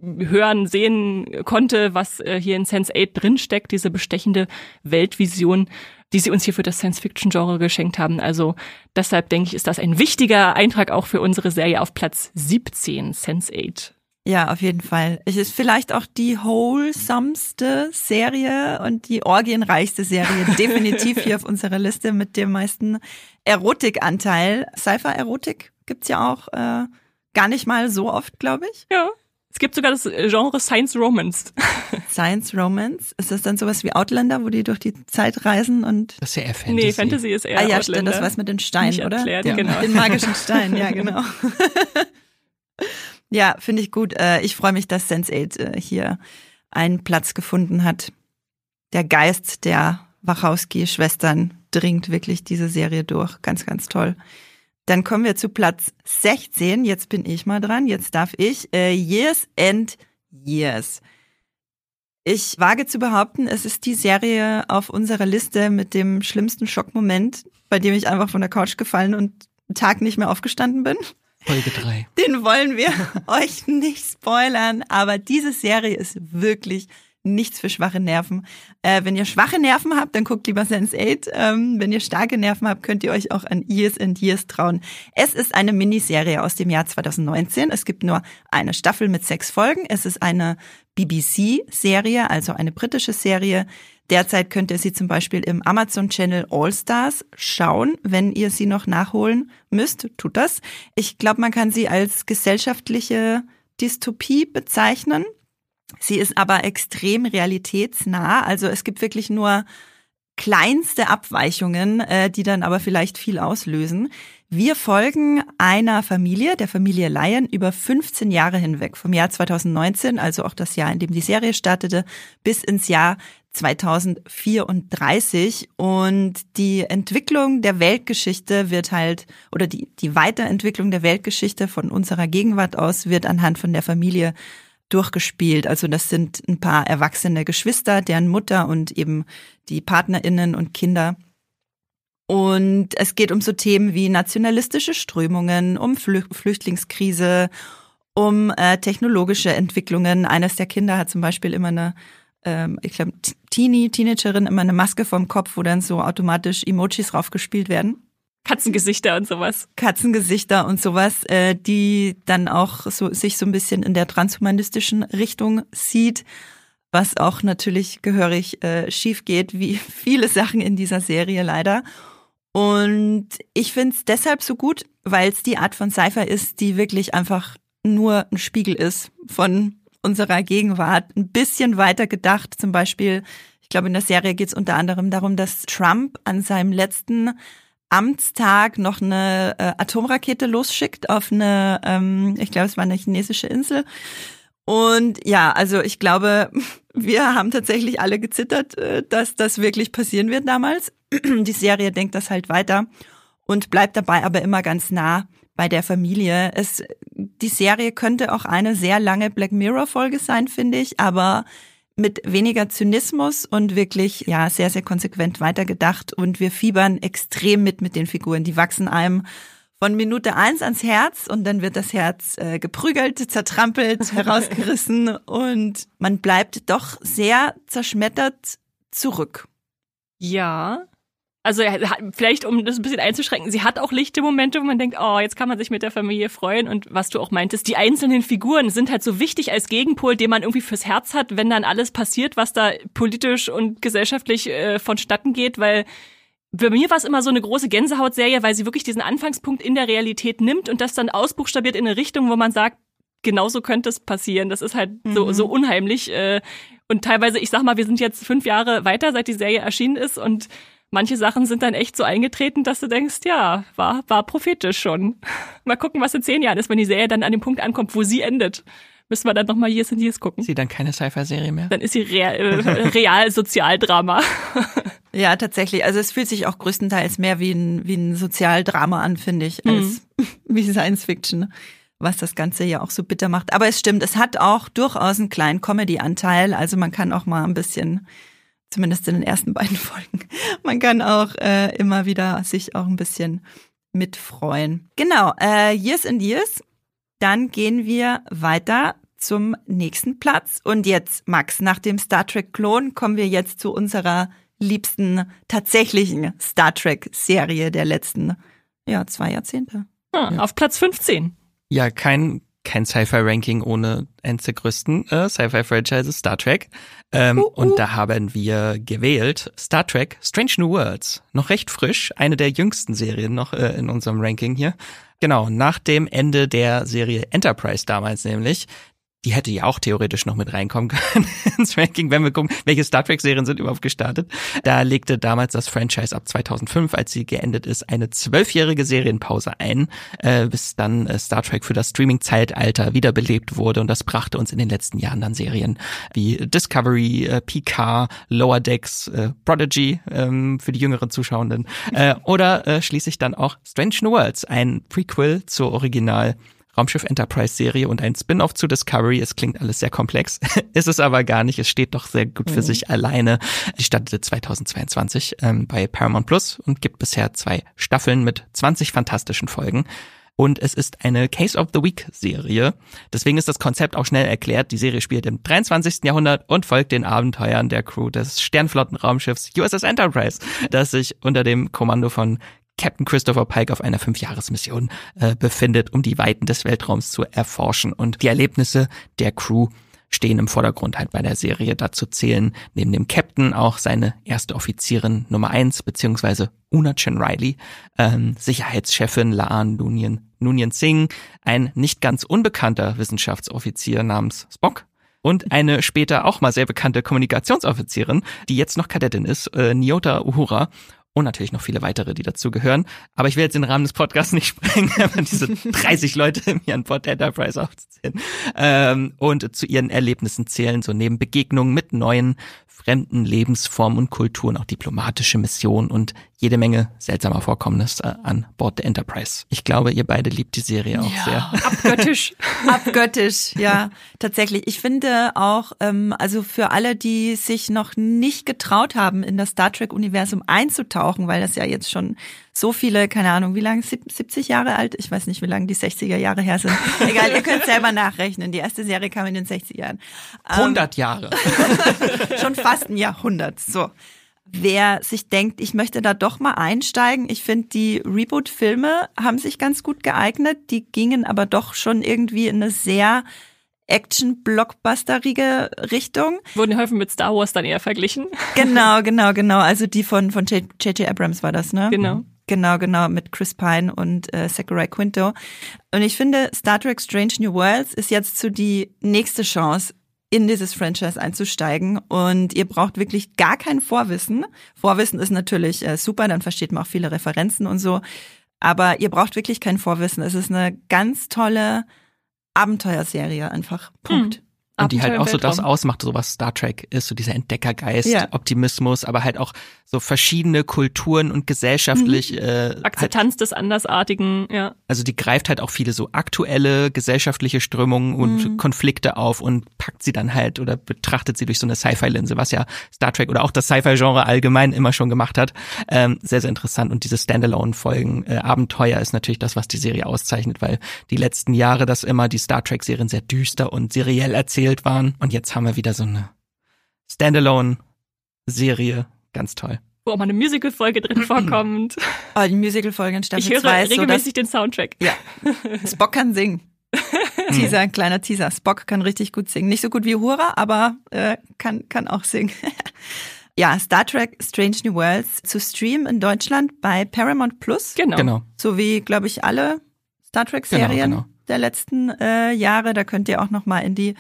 hören, sehen konnte, was äh, hier in Sense 8 drinsteckt, diese bestechende Weltvision, die sie uns hier für das Science-Fiction-Genre geschenkt haben. Also deshalb denke ich, ist das ein wichtiger Eintrag auch für unsere Serie auf Platz 17, Sense 8. Ja, auf jeden Fall. Es ist vielleicht auch die wholesomeste Serie und die orgienreichste Serie definitiv hier auf unserer Liste mit dem meisten Erotikanteil. Sci-Fi-Erotik gibt's ja auch äh, gar nicht mal so oft, glaube ich. Ja. Es gibt sogar das Genre Science Romance. Science Romance? Ist das dann sowas wie Outlander, wo die durch die Zeit reisen und. Das ist ja eher Fantasy. Nee, Fantasy ist eher Ah ja, Outlander. stimmt, das was mit den Steinen, Nicht oder? erklärt, Den, genau. den magischen Stein, ja, genau. Ja, finde ich gut. Äh, Ich freue mich, dass Sense8 äh, hier einen Platz gefunden hat. Der Geist der Wachowski-Schwestern dringt wirklich diese Serie durch. Ganz, ganz toll. Dann kommen wir zu Platz 16. Jetzt bin ich mal dran. Jetzt darf ich. Äh, Years and Years. Ich wage zu behaupten, es ist die Serie auf unserer Liste mit dem schlimmsten Schockmoment, bei dem ich einfach von der Couch gefallen und einen Tag nicht mehr aufgestanden bin. Folge 3. Den wollen wir euch nicht spoilern, aber diese Serie ist wirklich nichts für schwache Nerven. Äh, wenn ihr schwache Nerven habt, dann guckt lieber Sense8. Ähm, wenn ihr starke Nerven habt, könnt ihr euch auch an Years and Years trauen. Es ist eine Miniserie aus dem Jahr 2019. Es gibt nur eine Staffel mit sechs Folgen. Es ist eine BBC-Serie, also eine britische Serie. Derzeit könnt ihr sie zum Beispiel im Amazon Channel All Stars schauen. Wenn ihr sie noch nachholen müsst, tut das. Ich glaube, man kann sie als gesellschaftliche Dystopie bezeichnen. Sie ist aber extrem realitätsnah. Also es gibt wirklich nur kleinste Abweichungen, äh, die dann aber vielleicht viel auslösen. Wir folgen einer Familie, der Familie Lyon, über 15 Jahre hinweg, vom Jahr 2019, also auch das Jahr, in dem die Serie startete, bis ins Jahr 2034. Und die Entwicklung der Weltgeschichte wird halt, oder die, die Weiterentwicklung der Weltgeschichte von unserer Gegenwart aus wird anhand von der Familie durchgespielt. Also das sind ein paar erwachsene Geschwister, deren Mutter und eben die Partnerinnen und Kinder. Und es geht um so Themen wie nationalistische Strömungen, um Flü Flüchtlingskrise, um äh, technologische Entwicklungen. Eines der Kinder hat zum Beispiel immer eine, ähm, ich glaube, Teenie, Teenagerin, immer eine Maske vom Kopf, wo dann so automatisch Emojis raufgespielt werden. Katzengesichter und sowas. Katzengesichter und sowas, äh, die dann auch so sich so ein bisschen in der transhumanistischen Richtung sieht, was auch natürlich gehörig äh, schief geht, wie viele Sachen in dieser Serie leider. Und ich finde es deshalb so gut, weil es die Art von Sci-Fi ist, die wirklich einfach nur ein Spiegel ist von unserer Gegenwart. Ein bisschen weiter gedacht, zum Beispiel, ich glaube, in der Serie geht es unter anderem darum, dass Trump an seinem letzten Amtstag noch eine äh, Atomrakete losschickt auf eine, ähm, ich glaube, es war eine chinesische Insel. Und ja, also ich glaube, wir haben tatsächlich alle gezittert, äh, dass das wirklich passieren wird damals. Die Serie denkt das halt weiter und bleibt dabei aber immer ganz nah bei der Familie. Es, die Serie könnte auch eine sehr lange Black Mirror Folge sein, finde ich, aber mit weniger Zynismus und wirklich ja sehr sehr konsequent weitergedacht und wir fiebern extrem mit mit den Figuren. Die wachsen einem von Minute eins ans Herz und dann wird das Herz äh, geprügelt, zertrampelt, herausgerissen und man bleibt doch sehr zerschmettert zurück. Ja. Also vielleicht, um das ein bisschen einzuschränken, sie hat auch lichte Momente, wo man denkt, oh, jetzt kann man sich mit der Familie freuen. Und was du auch meintest, die einzelnen Figuren sind halt so wichtig als Gegenpol, den man irgendwie fürs Herz hat, wenn dann alles passiert, was da politisch und gesellschaftlich äh, vonstatten geht, weil bei mir war es immer so eine große Gänsehautserie, weil sie wirklich diesen Anfangspunkt in der Realität nimmt und das dann ausbuchstabiert in eine Richtung, wo man sagt, genauso könnte es passieren. Das ist halt so, so unheimlich. Äh, und teilweise, ich sag mal, wir sind jetzt fünf Jahre weiter, seit die Serie erschienen ist und manche Sachen sind dann echt so eingetreten, dass du denkst, ja, war, war prophetisch schon. Mal gucken, was in zehn Jahren ist, wenn die Serie dann an dem Punkt ankommt, wo sie endet. Müssen wir dann nochmal Years and Years gucken. Sie dann keine Sci-Fi-Serie mehr? Dann ist sie real, äh, real Sozialdrama. Ja, tatsächlich. Also es fühlt sich auch größtenteils mehr wie ein, wie ein Sozialdrama an, finde ich, als wie Science Fiction, was das Ganze ja auch so bitter macht. Aber es stimmt, es hat auch durchaus einen kleinen Comedy-Anteil. Also man kann auch mal ein bisschen, zumindest in den ersten beiden Folgen, man kann auch äh, immer wieder sich auch ein bisschen mitfreuen. Genau, äh, Years and Years. Dann gehen wir weiter zum nächsten Platz. Und jetzt, Max, nach dem Star Trek-Klon kommen wir jetzt zu unserer liebsten tatsächlichen Star Trek-Serie der letzten, ja, zwei Jahrzehnte. Ah, Auf Platz 15. Ja, kein kein Sci-Fi-Ranking ohne eins der größten äh, Sci-Fi-Franchises, Star Trek. Ähm, uh, uh. Und da haben wir gewählt Star Trek Strange New Worlds. Noch recht frisch, eine der jüngsten Serien noch äh, in unserem Ranking hier. Genau, nach dem Ende der Serie Enterprise damals nämlich, die hätte ja auch theoretisch noch mit reinkommen können ins Ranking, wenn wir gucken, welche Star Trek-Serien sind überhaupt gestartet. Da legte damals das Franchise ab 2005, als sie geendet ist, eine zwölfjährige Serienpause ein, äh, bis dann äh, Star Trek für das Streaming-Zeitalter wiederbelebt wurde und das brachte uns in den letzten Jahren dann Serien wie Discovery, äh, Picard, Lower Decks, äh, Prodigy ähm, für die jüngeren Zuschauenden äh, oder äh, schließlich dann auch Strange New Worlds, ein Prequel zur Original Raumschiff Enterprise Serie und ein Spin-off zu Discovery. Es klingt alles sehr komplex, ist es aber gar nicht. Es steht doch sehr gut für mhm. sich alleine. Die startete 2022 ähm, bei Paramount Plus und gibt bisher zwei Staffeln mit 20 fantastischen Folgen. Und es ist eine Case of the Week Serie. Deswegen ist das Konzept auch schnell erklärt. Die Serie spielt im 23. Jahrhundert und folgt den Abenteuern der Crew des Sternflottenraumschiffs USS Enterprise, das sich unter dem Kommando von Captain Christopher Pike auf einer Fünfjahresmission äh, befindet, um die Weiten des Weltraums zu erforschen. Und die Erlebnisse der Crew stehen im Vordergrund halt bei der Serie. Dazu zählen neben dem Captain auch seine erste Offizierin Nummer eins, beziehungsweise Una Chen Riley, ähm, Sicherheitschefin Laan Nunien, Nunien Singh, ein nicht ganz unbekannter Wissenschaftsoffizier namens Spock, und eine später auch mal sehr bekannte Kommunikationsoffizierin, die jetzt noch Kadettin ist, äh, Nyota Uhura und natürlich noch viele weitere, die dazu gehören. Aber ich will jetzt den Rahmen des Podcasts nicht sprengen, aber diese 30 Leute hier an Bord Enterprise aufzuzählen ähm, und zu ihren Erlebnissen zählen, so neben Begegnungen mit neuen fremden Lebensformen und Kulturen, auch diplomatische Missionen und jede Menge seltsamer Vorkommnisse an Bord der Enterprise. Ich glaube, ihr beide liebt die Serie auch ja, sehr. Abgöttisch. abgöttisch, ja, tatsächlich. Ich finde auch, ähm, also für alle, die sich noch nicht getraut haben, in das Star Trek-Universum einzutauchen, weil das ja jetzt schon so viele, keine Ahnung, wie lange, 70 Jahre alt? Ich weiß nicht, wie lange die 60er Jahre her sind. Egal, ihr könnt selber nachrechnen. Die erste Serie kam in den 60er Jahren. 100 ähm, Jahre. schon fast ein Jahrhundert. So. Wer sich denkt, ich möchte da doch mal einsteigen, ich finde, die Reboot-Filme haben sich ganz gut geeignet. Die gingen aber doch schon irgendwie in eine sehr Action-Blockbusterige Richtung. Wurden häufig mit Star Wars dann eher verglichen. Genau, genau, genau. Also die von von J.J. Abrams war das, ne? Genau. Genau, genau, mit Chris Pine und äh, Zachary Quinto. Und ich finde, Star Trek Strange New Worlds ist jetzt so die nächste Chance, in dieses Franchise einzusteigen. Und ihr braucht wirklich gar kein Vorwissen. Vorwissen ist natürlich äh, super, dann versteht man auch viele Referenzen und so. Aber ihr braucht wirklich kein Vorwissen. Es ist eine ganz tolle Abenteuerserie einfach. Punkt. Hm. Und die halt auch so das ausmacht, so was Star Trek ist, so dieser Entdeckergeist, ja. Optimismus, aber halt auch so verschiedene Kulturen und gesellschaftlich mhm. äh, Akzeptanz halt, des Andersartigen, ja. Also die greift halt auch viele so aktuelle gesellschaftliche Strömungen und mhm. Konflikte auf und packt sie dann halt oder betrachtet sie durch so eine Sci-Fi-Linse, was ja Star Trek oder auch das Sci-Fi-Genre allgemein immer schon gemacht hat. Ähm, sehr, sehr interessant. Und diese Standalone-Folgen, äh, Abenteuer ist natürlich das, was die Serie auszeichnet, weil die letzten Jahre das immer die Star Trek-Serien sehr düster und seriell erzählt waren. Und jetzt haben wir wieder so eine Standalone-Serie Ganz toll. Wo auch mal eine Musical-Folge drin vorkommt. Oh, die Musical-Folge in Staffel 2. Ich höre regelmäßig so, den Soundtrack. Ja. Spock kann singen. Teaser, ein kleiner Teaser. Spock kann richtig gut singen. Nicht so gut wie Hura, aber äh, kann, kann auch singen. ja, Star Trek Strange New Worlds zu streamen in Deutschland bei Paramount Plus. Genau. genau. So wie, glaube ich, alle Star Trek-Serien genau, genau. der letzten äh, Jahre. Da könnt ihr auch noch mal in die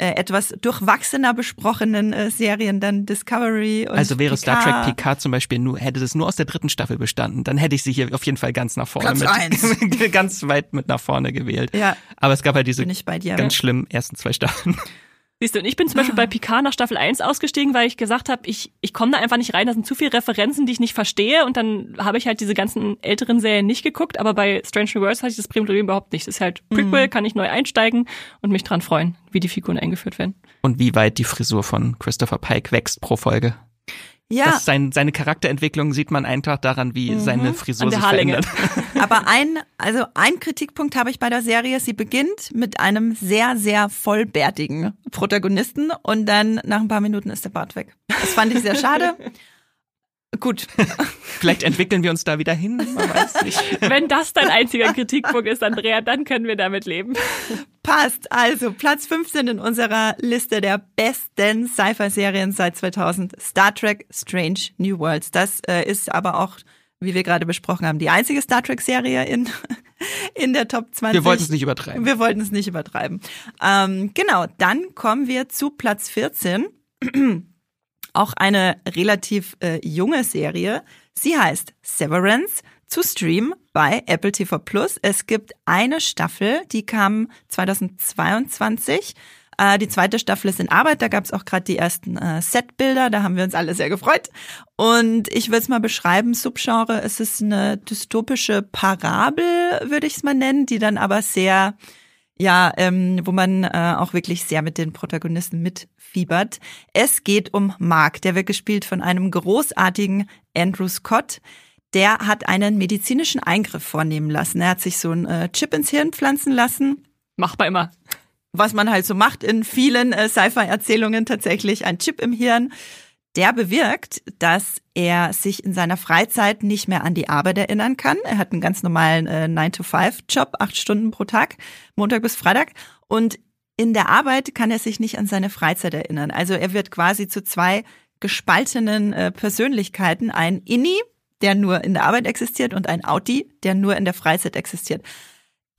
äh, etwas durchwachsener besprochenen äh, Serien dann Discovery und Also wäre Picard. Star Trek Picard zum Beispiel nur, hätte es nur aus der dritten Staffel bestanden, dann hätte ich sie hier auf jeden Fall ganz nach vorne Platz mit, ganz weit mit nach vorne gewählt. Ja. Aber es gab halt diese ganz schlimmen ersten zwei Staffeln. Siehst du, und ich bin zum Beispiel bei Picard nach Staffel 1 ausgestiegen, weil ich gesagt habe, ich, ich komme da einfach nicht rein, da sind zu viele Referenzen, die ich nicht verstehe und dann habe ich halt diese ganzen älteren Serien nicht geguckt, aber bei Strange New Worlds hatte ich das Problem überhaupt nicht. Das ist halt Prequel, mhm. kann ich neu einsteigen und mich dran freuen, wie die Figuren eingeführt werden. Und wie weit die Frisur von Christopher Pike wächst pro Folge. Ja. Das sein, seine Charakterentwicklung sieht man einfach daran, wie mhm. seine Frisur sich verändert. Aber ein, also ein Kritikpunkt habe ich bei der Serie. Sie beginnt mit einem sehr, sehr vollbärtigen Protagonisten und dann nach ein paar Minuten ist der Bart weg. Das fand ich sehr schade. Gut. Vielleicht entwickeln wir uns da wieder hin, man weiß nicht. Wenn das dein einziger Kritikpunkt ist, Andrea, dann können wir damit leben. Passt. Also Platz 15 in unserer Liste der besten Sci-Fi-Serien seit 2000. Star Trek Strange New Worlds. Das äh, ist aber auch, wie wir gerade besprochen haben, die einzige Star Trek-Serie in, in der Top 20. Wir wollten es nicht übertreiben. Wir wollten es nicht übertreiben. Ähm, genau, dann kommen wir zu Platz 14. Auch eine relativ äh, junge Serie. Sie heißt Severance zu streamen bei Apple TV Plus. Es gibt eine Staffel, die kam 2022. Äh, die zweite Staffel ist in Arbeit. Da gab es auch gerade die ersten äh, Setbilder. Da haben wir uns alle sehr gefreut. Und ich würde es mal beschreiben, Subgenre, es ist eine dystopische Parabel, würde ich es mal nennen, die dann aber sehr ja, ähm, wo man äh, auch wirklich sehr mit den Protagonisten mitfiebert. Es geht um Mark, der wird gespielt von einem großartigen Andrew Scott. Der hat einen medizinischen Eingriff vornehmen lassen. Er hat sich so einen äh, Chip ins Hirn pflanzen lassen. Machbar immer. Was man halt so macht in vielen äh, Sci-Fi-Erzählungen tatsächlich, ein Chip im Hirn der bewirkt, dass er sich in seiner Freizeit nicht mehr an die Arbeit erinnern kann. Er hat einen ganz normalen äh, 9-to-5-Job, acht Stunden pro Tag, Montag bis Freitag. Und in der Arbeit kann er sich nicht an seine Freizeit erinnern. Also er wird quasi zu zwei gespaltenen äh, Persönlichkeiten. Ein Inni, der nur in der Arbeit existiert, und ein Auti, der nur in der Freizeit existiert.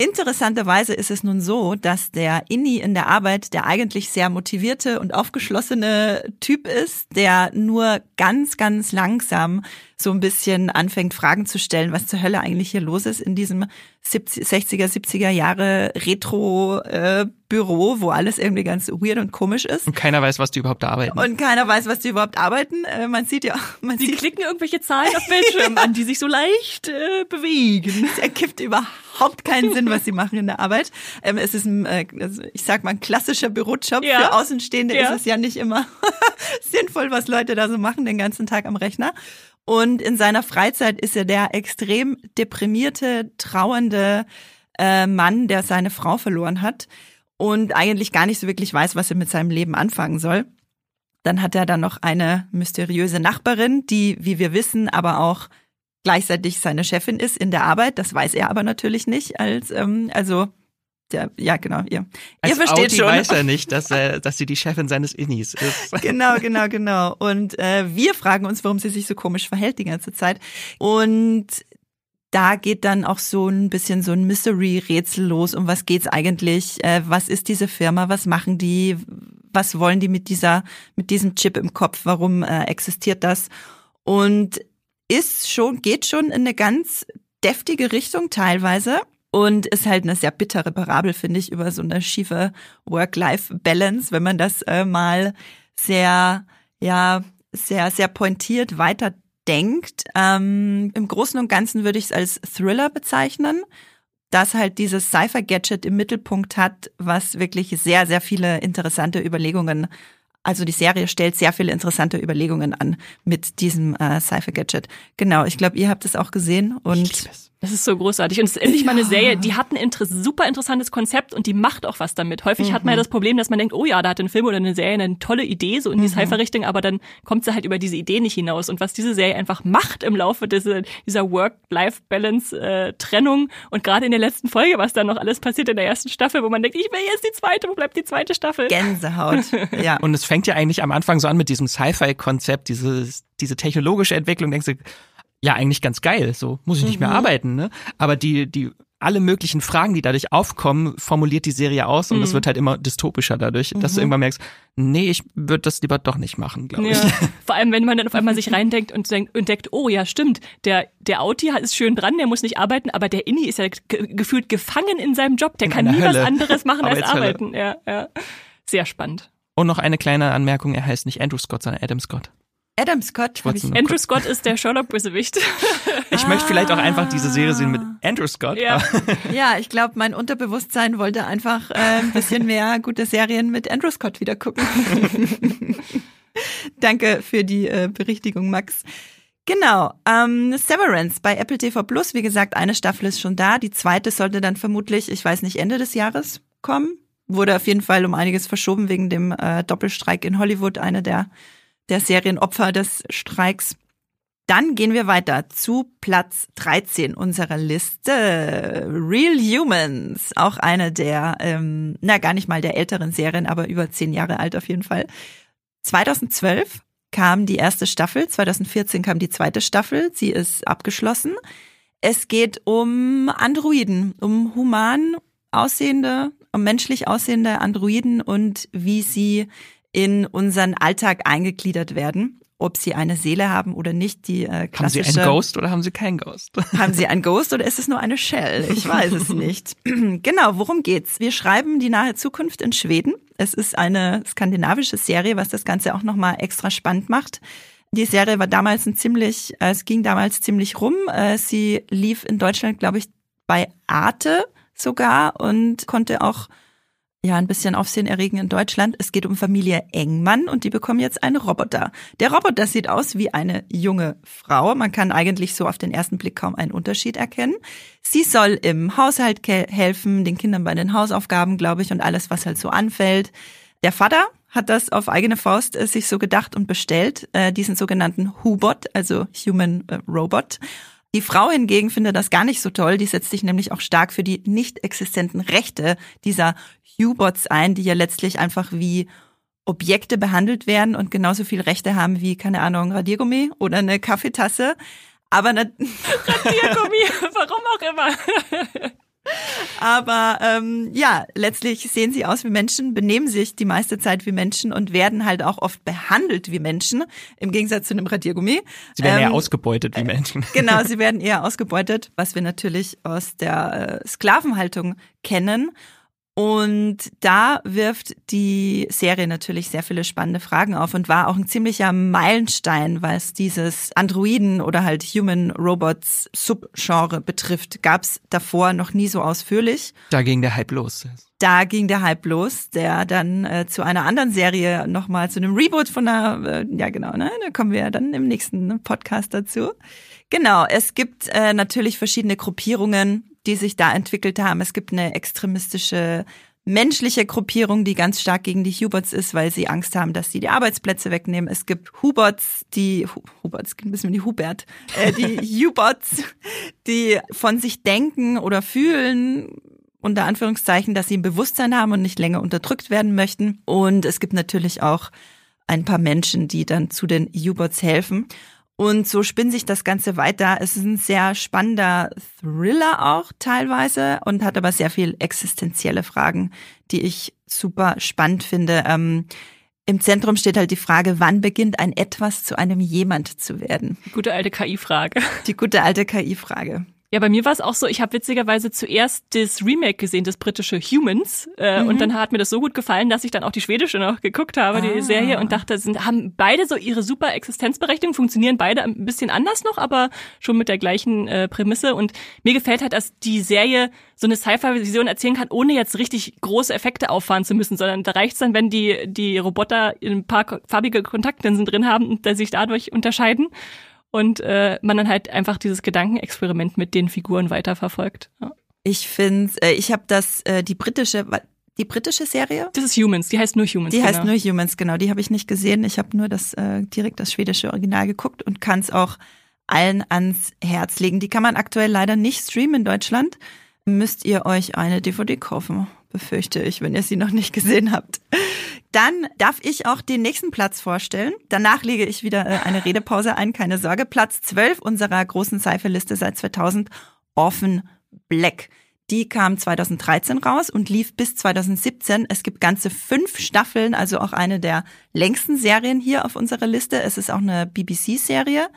Interessanterweise ist es nun so, dass der Inni in der Arbeit der eigentlich sehr motivierte und aufgeschlossene Typ ist, der nur ganz, ganz langsam so ein bisschen anfängt, Fragen zu stellen, was zur Hölle eigentlich hier los ist in diesem 70, 60er, 70er Jahre Retro-Büro, äh, wo alles irgendwie ganz weird und komisch ist. Und keiner weiß, was die überhaupt arbeiten. Und keiner weiß, was die überhaupt arbeiten. Äh, man sieht ja, man die sieht, klicken irgendwelche Zahlen auf Bildschirmen an, die sich so leicht äh, bewegen. Es ergibt überhaupt keinen Sinn, was sie machen in der Arbeit. Ähm, es ist ein, äh, also ich sag mal, ein klassischer Bürojob. Ja. Für Außenstehende Ja. ist es ja nicht immer sinnvoll, was Leute da so machen den ganzen Tag am Rechner. Und in seiner Freizeit ist er der extrem deprimierte, trauernde äh, Mann, der seine Frau verloren hat und eigentlich gar nicht so wirklich weiß, was er mit seinem Leben anfangen soll. Dann hat er dann noch eine mysteriöse Nachbarin, die, wie wir wissen, aber auch gleichzeitig seine Chefin ist in der Arbeit. Das weiß er aber natürlich nicht. Als ähm, also der, ja genau ihr. Als ihr versteht Audi schon. weiß er nicht, dass, er, dass sie die Chefin seines Innis ist. Genau, genau, genau. Und äh, wir fragen uns, warum sie sich so komisch verhält die ganze Zeit. Und da geht dann auch so ein bisschen so ein Mystery-Rätsel los. Um was geht's eigentlich? Äh, was ist diese Firma? Was machen die? Was wollen die mit dieser, mit diesem Chip im Kopf? Warum äh, existiert das? Und ist schon, geht schon in eine ganz deftige Richtung teilweise. Und ist halt eine sehr bittere Parabel, finde ich, über so eine schiefe Work-Life-Balance, wenn man das äh, mal sehr, ja, sehr, sehr pointiert weiterdenkt. Ähm, Im Großen und Ganzen würde ich es als Thriller bezeichnen, das halt dieses Cypher-Gadget im Mittelpunkt hat, was wirklich sehr, sehr viele interessante Überlegungen also die Serie stellt sehr viele interessante Überlegungen an mit diesem äh, Cypher-Gadget. Genau, ich glaube, ihr habt es auch gesehen und Das ist so großartig. Und es ist endlich mal eine Serie, die hat ein inter super interessantes Konzept und die macht auch was damit. Häufig hat man ja das Problem, dass man denkt, oh ja, da hat ein Film oder eine Serie eine tolle Idee, so in die Cypher-Richtung, aber dann kommt sie halt über diese Idee nicht hinaus. Und was diese Serie einfach macht im Laufe dieser, dieser Work-Life-Balance-Trennung und gerade in der letzten Folge, was dann noch alles passiert in der ersten Staffel, wo man denkt, ich will jetzt die zweite, wo bleibt die zweite Staffel? Gänsehaut. Ja. Und es fängt ja eigentlich am Anfang so an mit diesem Sci-Fi-Konzept, diese technologische Entwicklung, denkst du, ja, eigentlich ganz geil, so muss ich nicht mehr arbeiten, ne? Aber die, die, alle möglichen Fragen, die dadurch aufkommen, formuliert die Serie aus und es wird halt immer dystopischer dadurch, dass du irgendwann merkst, nee, ich würde das lieber doch nicht machen, glaube ich. Ja. Vor allem, wenn man dann auf einmal sich reindenkt und denkt, entdeckt, oh ja, stimmt, der, der Auti ist schön dran, der muss nicht arbeiten, aber der Inni ist ja ge gefühlt gefangen in seinem Job, der In kann nie was Hölle. anderes machen als arbeiten. Ja, ja. Sehr spannend. Und noch eine kleine Anmerkung, er heißt nicht Andrew Scott, sondern Adam Scott. Adam Scott Andrew Scott ist der Sherlock-Bösewicht. Ich möchte vielleicht auch einfach diese Serie sehen mit Andrew Scott. Ja. Ja, ich glaube, mein Unterbewusstsein wollte einfach äh, ein bisschen mehr gute Serien mit Andrew Scott wieder gucken. Danke für die äh, Berichtigung, Max. Genau, ähm, Severance bei Apple TV Plus, wie gesagt, eine Staffel ist schon da. Die zweite sollte dann vermutlich, ich weiß nicht, Ende des Jahres kommen. Wurde auf jeden Fall um einiges verschoben wegen dem äh, Doppelstreik in Hollywood, eine der, der Serienopfer des Streiks. Dann gehen wir weiter zu Platz 13 unserer Liste. Real Humans, auch eine der, ähm, na gar nicht mal der älteren Serien, aber über zehn Jahre alt auf jeden Fall. 2012 kam die erste Staffel, 2014 kam die zweite Staffel, sie ist abgeschlossen. Es geht um Androiden, um human aussehende, um menschlich aussehende Androiden und wie sie in unseren Alltag eingegliedert werden ob sie eine Seele haben oder nicht. Die äh, klassische, Haben sie einen Ghost oder haben sie keinen Ghost? Haben sie einen Ghost oder ist es nur eine Shell? Ich weiß es nicht. genau, worum geht's? Wir schreiben die nahe Zukunft in Schweden. Es ist eine skandinavische Serie, was das Ganze auch nochmal extra spannend macht. Die Serie war damals ein ziemlich, äh, es ging damals ziemlich rum. Äh, sie lief in Deutschland, glaube ich, bei Arte sogar und konnte auch ja, ein bisschen Aufsehen erregen in Deutschland. Es geht um Familie Engmann und die bekommen jetzt einen Roboter. Der Roboter sieht aus wie eine junge Frau. Man kann eigentlich so auf den ersten Blick kaum einen Unterschied erkennen. Sie soll im Haushalt helfen, den Kindern bei den Hausaufgaben, glaube ich, und alles, was halt so anfällt. Der Vater hat das auf eigene Faust äh, sich so gedacht und bestellt, äh, diesen sogenannten Hubot, also Human äh, Robot. Die Frau hingegen findet das gar nicht so toll. Die setzt sich nämlich auch stark für die nicht existenten Rechte dieser U-Bots ein, die ja letztlich einfach wie Objekte behandelt werden und genauso viel Rechte haben wie, keine Ahnung, Radiergummi oder eine Kaffeetasse. Aber ne Radiergummi, warum auch immer. Aber ähm, ja, letztlich sehen sie aus wie Menschen, benehmen sich die meiste Zeit wie Menschen und werden halt auch oft behandelt wie Menschen, im Gegensatz zu einem Radiergummi. Sie werden ähm, eher ausgebeutet wie Menschen. Genau, sie werden eher ausgebeutet, was wir natürlich aus der äh, Sklavenhaltung kennen. Und da wirft die Serie natürlich sehr viele spannende Fragen auf und war auch ein ziemlicher Meilenstein, was dieses Androiden oder halt Human Robots Subgenre betrifft. Gab es davor noch nie so ausführlich. Da ging der Hype los. Da ging der Hype los, der dann äh, zu einer anderen Serie nochmal, zu einem Reboot von einer, äh, ja genau, ne, da kommen wir dann im nächsten Podcast dazu. Genau, es gibt äh, natürlich verschiedene Gruppierungen, die sich da entwickelt haben. Es gibt eine extremistische menschliche Gruppierung, die ganz stark gegen die Hubots ist, weil sie Angst haben, dass sie die Arbeitsplätze wegnehmen. Es gibt Hubots, die Hubots, ein bisschen wie die Hubert, äh, die Hubots, die von sich denken oder fühlen, unter Anführungszeichen, dass sie ein Bewusstsein haben und nicht länger unterdrückt werden möchten. Und es gibt natürlich auch ein paar Menschen, die dann zu den U-Bots helfen. Und so spinnt sich das Ganze weiter. Es ist ein sehr spannender Thriller auch teilweise und hat aber sehr viel existenzielle Fragen, die ich super spannend finde. Ähm, Im Zentrum steht halt die Frage, wann beginnt ein Etwas zu einem Jemand zu werden? Die gute alte KI-Frage. Die gute alte KI-Frage. Ja, bei mir war es auch so, ich habe witzigerweise zuerst das Remake gesehen, das britische Humans. Äh, mhm. Und dann hat mir das so gut gefallen, dass ich dann auch die schwedische noch geguckt habe, ah. die Serie, und dachte, sind, haben beide so ihre super Existenzberechtigung, funktionieren beide ein bisschen anders noch, aber schon mit der gleichen äh, Prämisse. Und mir gefällt halt, dass die Serie so eine Sci-Fi-Vision erzählen kann, ohne jetzt richtig große Effekte auffahren zu müssen, sondern da reicht's dann, wenn die, die Roboter ein paar farbige Kontaktlinsen drin haben und sich dadurch unterscheiden und äh, man dann halt einfach dieses Gedankenexperiment mit den Figuren weiterverfolgt. Ja. Ich finde, äh, ich habe das, äh, die britische, die britische Serie? Das ist Humans, die heißt nur Humans. Die genau. heißt nur Humans, genau. Die habe ich nicht gesehen. Ich habe nur das äh, direkt das schwedische Original geguckt und kann es auch allen ans Herz legen. Die kann man aktuell leider nicht streamen in Deutschland. Müsst ihr euch eine DVD kaufen, befürchte ich, wenn ihr sie noch nicht gesehen habt. Dann darf ich auch den nächsten Platz vorstellen. Danach lege ich wieder äh, eine Redepause ein, keine Sorge. Platz 12 unserer großen Sci-Fi-Liste seit 2000, Orphan Black. Die kam 2013 raus und lief bis 2017. Es gibt ganze fünf Staffeln, also auch eine der längsten Serien hier auf unserer Liste. Es ist auch eine BBC-Serie.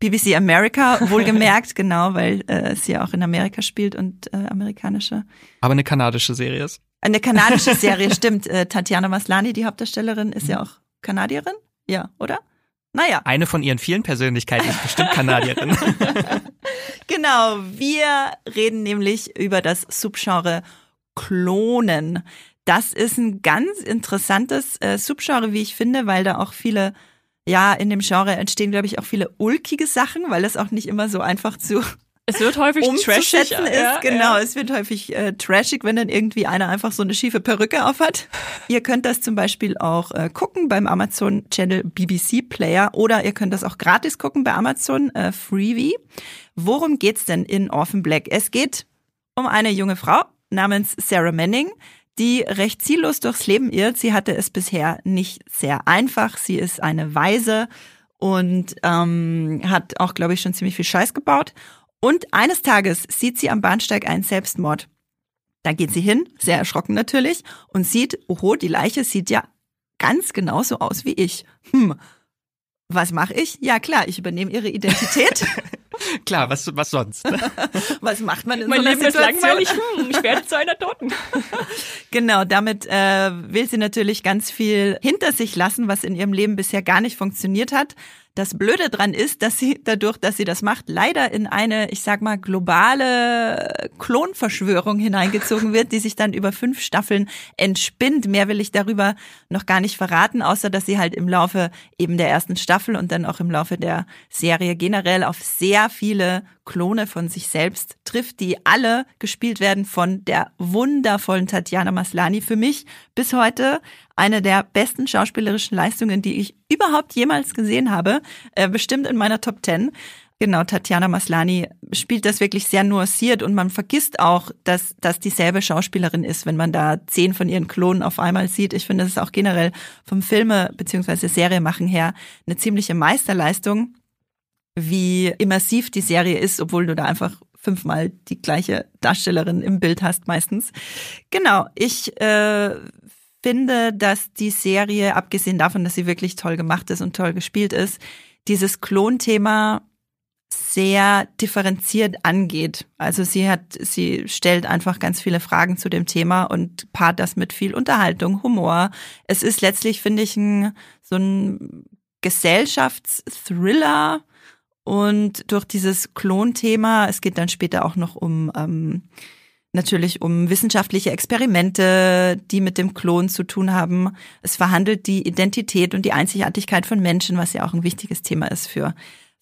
BBC America, wohlgemerkt, genau, weil äh, sie ja auch in Amerika spielt und äh, amerikanische. Aber eine kanadische Serie ist. Eine kanadische Serie, stimmt. Äh, Tatjana Maslani, die Hauptdarstellerin, ist ja auch Kanadierin? Ja, oder? Naja. Eine von ihren vielen Persönlichkeiten ist bestimmt Kanadierin. genau, wir reden nämlich über das Subgenre Klonen. Das ist ein ganz interessantes äh, Subgenre, wie ich finde, weil da auch viele, ja, in dem Genre entstehen, glaube ich, auch viele ulkige Sachen, weil es auch nicht immer so einfach zu Es wird häufig trashig. ist. ja, genau, ja. es wird häufig äh, trashig, wenn dann irgendwie einer einfach so eine schiefe Perücke aufhat. Ihr könnt das zum Beispiel auch äh, gucken beim Amazon Channel BBC Player oder ihr könnt das auch gratis gucken bei Amazon äh, Freebie. Worum geht's denn in Orphan Black? Es geht um eine junge Frau namens Sarah Manning, die recht ziellos durchs Leben irrt. Sie hatte es bisher nicht sehr einfach. Sie ist eine Waise und ähm, hat auch, glaube ich, schon ziemlich viel Scheiß gebaut. Und eines Tages sieht sie am Bahnsteig einen Selbstmord. Da geht sie hin, sehr erschrocken natürlich, und sieht, oho, die Leiche sieht ja ganz genauso aus wie ich. Hm, was mache ich? Ja klar, ich übernehme ihre Identität. Klar, was, was sonst? Was macht man in Mein so einer Leben ist Situation? langweilig. Hm, ich werde zu einer Toten. Genau, damit äh, will sie natürlich ganz viel hinter sich lassen, was in ihrem Leben bisher gar nicht funktioniert hat. Das Blöde dran ist, dass sie dadurch, dass sie das macht, leider in eine, ich sag mal, globale Klonverschwörung hineingezogen wird, die sich dann über fünf Staffeln entspinnt. Mehr will ich darüber noch gar nicht verraten, außer dass sie halt im Laufe eben der ersten Staffel und dann auch im Laufe der Serie generell auf sehr viele Klone von sich selbst trifft, die alle gespielt werden von der wundervollen Tatjana Maslani. Für mich bis heute eine der besten schauspielerischen Leistungen, die ich überhaupt jemals gesehen habe. Äh, bestimmt in meiner Top Ten. Genau, Tatjana Maslani spielt das wirklich sehr nuanciert und man vergisst auch, dass das dieselbe Schauspielerin ist, wenn man da zehn von ihren Klonen auf einmal sieht. Ich finde, das ist auch generell vom Filme bzw. Serie machen her eine ziemliche Meisterleistung wie immersiv die Serie ist, obwohl du da einfach fünfmal die gleiche Darstellerin im Bild hast meistens. Genau, ich äh, finde, dass die Serie, abgesehen davon, dass sie wirklich toll gemacht ist und toll gespielt ist, dieses Klonthema sehr differenziert angeht. Also sie hat, sie stellt einfach ganz viele Fragen zu dem Thema und paart das mit viel Unterhaltung, Humor. Es ist letztlich, finde ich, ein, so ein Gesellschaftsthriller, und durch dieses Klonthema, es geht dann später auch noch um ähm, natürlich um wissenschaftliche Experimente, die mit dem Klon zu tun haben. Es verhandelt die Identität und die Einzigartigkeit von Menschen, was ja auch ein wichtiges Thema ist für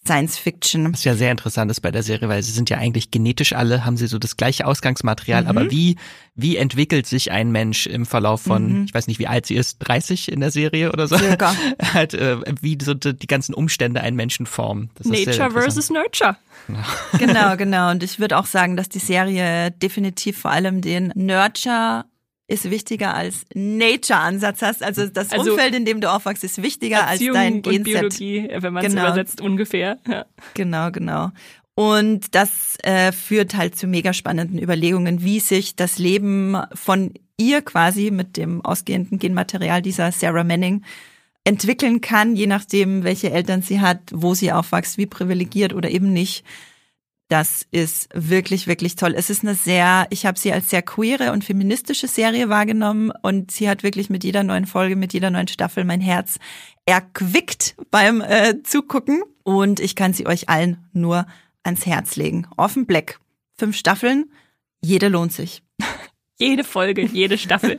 Science Fiction. Was ja sehr interessant ist bei der Serie, weil sie sind ja eigentlich genetisch alle, haben sie so das gleiche Ausgangsmaterial, Mhm. aber wie, wie entwickelt sich ein Mensch im Verlauf von, Mhm. ich weiß nicht, wie alt sie ist, 30 in der Serie oder so? Circa. halt, äh, wie so die ganzen Umstände einen Menschen formen. Das Nature versus Nurture. Genau, genau. Und ich würde auch sagen, dass die Serie definitiv vor allem den Nurture ist wichtiger als Nature-Ansatz hast. Also das Also Umfeld, in dem du aufwachst, ist wichtiger Erziehung als dein Genset. Biologie, wenn man es Genau. übersetzt, ungefähr. Ja. Genau, genau. Und das äh, führt halt zu mega spannenden Überlegungen, wie sich das Leben von ihr quasi mit dem ausgehenden Genmaterial dieser Sarah Manning entwickeln kann, je nachdem, welche Eltern sie hat, wo sie aufwächst, wie privilegiert oder eben nicht. Das ist wirklich, wirklich toll. Es ist eine sehr, ich habe sie als sehr queere und feministische Serie wahrgenommen und sie hat wirklich mit jeder neuen Folge, mit jeder neuen Staffel mein Herz erquickt beim äh, Zugucken und ich kann sie euch allen nur ans Herz legen. Offen Black, fünf Staffeln, jede lohnt sich. Jede Folge, jede Staffel.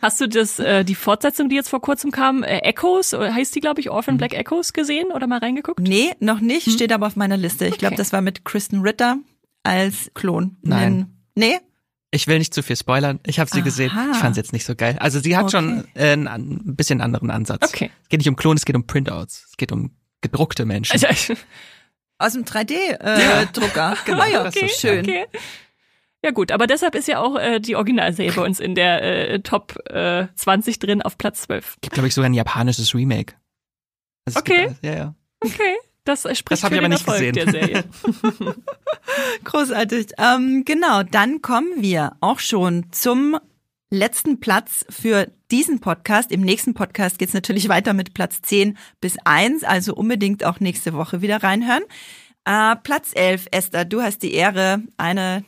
Hast du das, äh, die Fortsetzung, die jetzt vor kurzem kam, äh, Echoes, oder heißt die, glaube ich. Orphan Black Echoes gesehen oder mal reingeguckt? Nee, noch nicht, steht aber auf meiner Liste. Ich glaube, Okay. das war mit Kristen Ritter als Klon. Nein. Nee? Ich will nicht zu viel spoilern. Ich habe sie Aha. gesehen. Ich fand sie jetzt nicht so geil. Also sie hat Okay. schon äh, einen, ein bisschen anderen Ansatz. Okay. Es geht nicht um Klon, es geht um Printouts. Es geht um gedruckte Menschen. Also, Aus dem 3D-Drucker. genau, ja, das okay, ist schön. okay. Ja gut, aber deshalb ist ja auch äh, die Originalserie bei uns in der äh, Top äh, 20 drin auf Platz 12. gibt, glaube ich, sogar ein japanisches Remake. Also Okay. Gibt, ja, ja. Okay, das äh, spricht Das für ich aber den nicht Erfolg gesehen. der Serie. Großartig. Ähm, genau, dann kommen wir auch schon zum letzten Platz für diesen Podcast. Im nächsten Podcast geht's natürlich weiter mit Platz 10 bis 1, also unbedingt auch nächste Woche wieder reinhören. Äh, Platz 11, Esther, du hast die Ehre, eine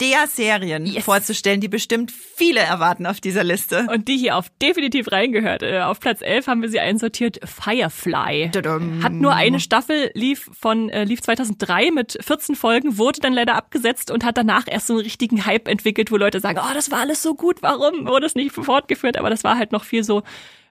der Serien Yes. vorzustellen, die bestimmt viele erwarten auf dieser Liste. Und die hier auf definitiv reingehört. Äh, auf Platz 11 haben wir sie einsortiert, Firefly. Tudum. Hat nur eine Staffel, lief von äh, lief 2003 mit 14 Folgen, wurde dann leider abgesetzt und hat danach erst so einen richtigen Hype entwickelt, wo Leute sagen, oh, das war alles so gut, warum wurde es nicht fortgeführt? Aber das war halt noch viel so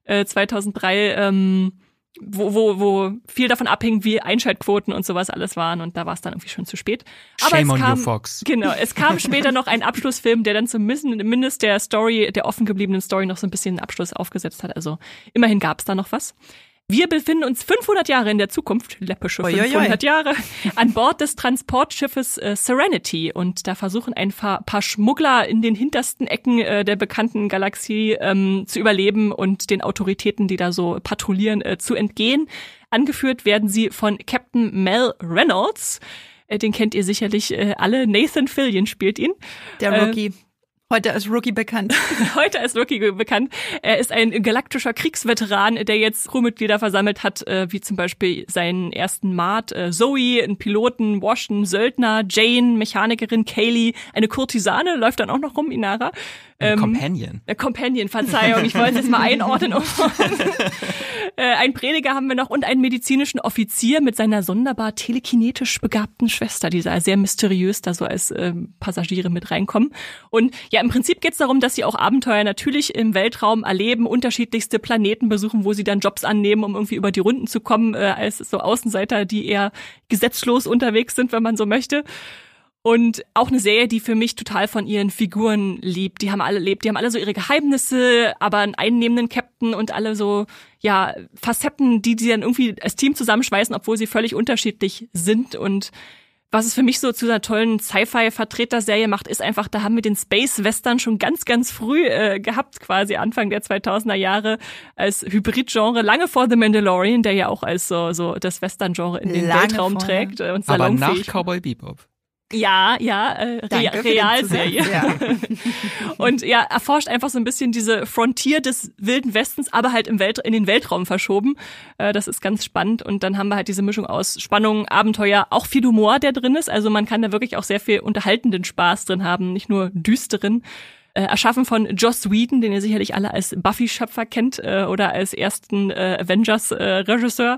äh, 2003 ähm, wo, wo, wo viel davon abhing, wie Einschaltquoten und sowas alles waren. Und da war es dann irgendwie schon zu spät. Aber Shame on kam, you, Fox. Genau, es kam später noch ein Abschlussfilm, der dann zumindest der Story, der offen gebliebenen Story noch so ein bisschen einen Abschluss aufgesetzt hat. Also immerhin gab es da noch was. Wir befinden uns 500 Jahre in der Zukunft, läppische 500 Jahre, an Bord des Transportschiffes äh, Serenity. Und da versuchen ein paar, Schmuggler in den hintersten Ecken äh, der bekannten Galaxie ähm, zu überleben und den Autoritäten, die da so patrouillieren, äh, zu entgehen. Angeführt werden sie von Captain Mel Reynolds. Äh, den kennt ihr sicherlich äh, alle. Nathan Fillion spielt ihn. Der Rookie. Äh, Heute als Rookie bekannt. Heute als Rookie bekannt. Er ist ein galaktischer Kriegsveteran, der jetzt Crewmitglieder versammelt hat, äh, wie zum Beispiel seinen ersten Mart, äh, Zoe, einen Piloten, Wash, einen Söldner, Jane, Mechanikerin, Kaylee, eine Kurtisane, läuft dann auch noch rum, Inara. Ähm, Companion. Äh, Companion, Verzeihung, ich wollte es jetzt mal einordnen. äh, ein Prediger haben wir noch und einen medizinischen Offizier mit seiner sonderbar telekinetisch begabten Schwester, die sehr mysteriös da so als äh, Passagiere mit reinkommen. Und ja, im Prinzip geht es darum, dass sie auch Abenteuer natürlich im Weltraum erleben, unterschiedlichste Planeten besuchen, wo sie dann Jobs annehmen, um irgendwie über die Runden zu kommen, äh, als so Außenseiter, die eher gesetzlos unterwegs sind, wenn man so möchte. Und auch eine Serie, die für mich total von ihren Figuren liebt. Die haben alle lebt, die haben alle so ihre Geheimnisse, aber einen einnehmenden Captain und alle so, ja, Facetten, die sie dann irgendwie als Team zusammenschweißen, obwohl sie völlig unterschiedlich sind. Und was es für mich so zu einer tollen Sci-Fi-Vertreter-Serie macht, ist einfach, da haben wir den Space-Western schon ganz, ganz früh äh, gehabt, quasi Anfang der 2000er Jahre als Hybrid-Genre, lange vor The Mandalorian, der ja auch als so, so das Western-Genre in den lange Weltraum vorher. trägt äh, und. Aber nach Cowboy Bebop. Ja, ja, äh, Re Realserie. Ja. und ja, erforscht einfach so ein bisschen diese Frontier des Wilden Westens, aber halt im Welt in den Weltraum verschoben. Äh, das ist ganz spannend. Und dann haben wir halt diese Mischung aus Spannung, Abenteuer, auch viel Humor, der drin ist. Also man kann da wirklich auch sehr viel unterhaltenden Spaß drin haben, nicht nur düsteren. Äh, erschaffen von Joss Whedon, den ihr sicherlich alle als Buffy-Schöpfer kennt äh, oder als ersten äh, Avengers-Regisseur. Äh,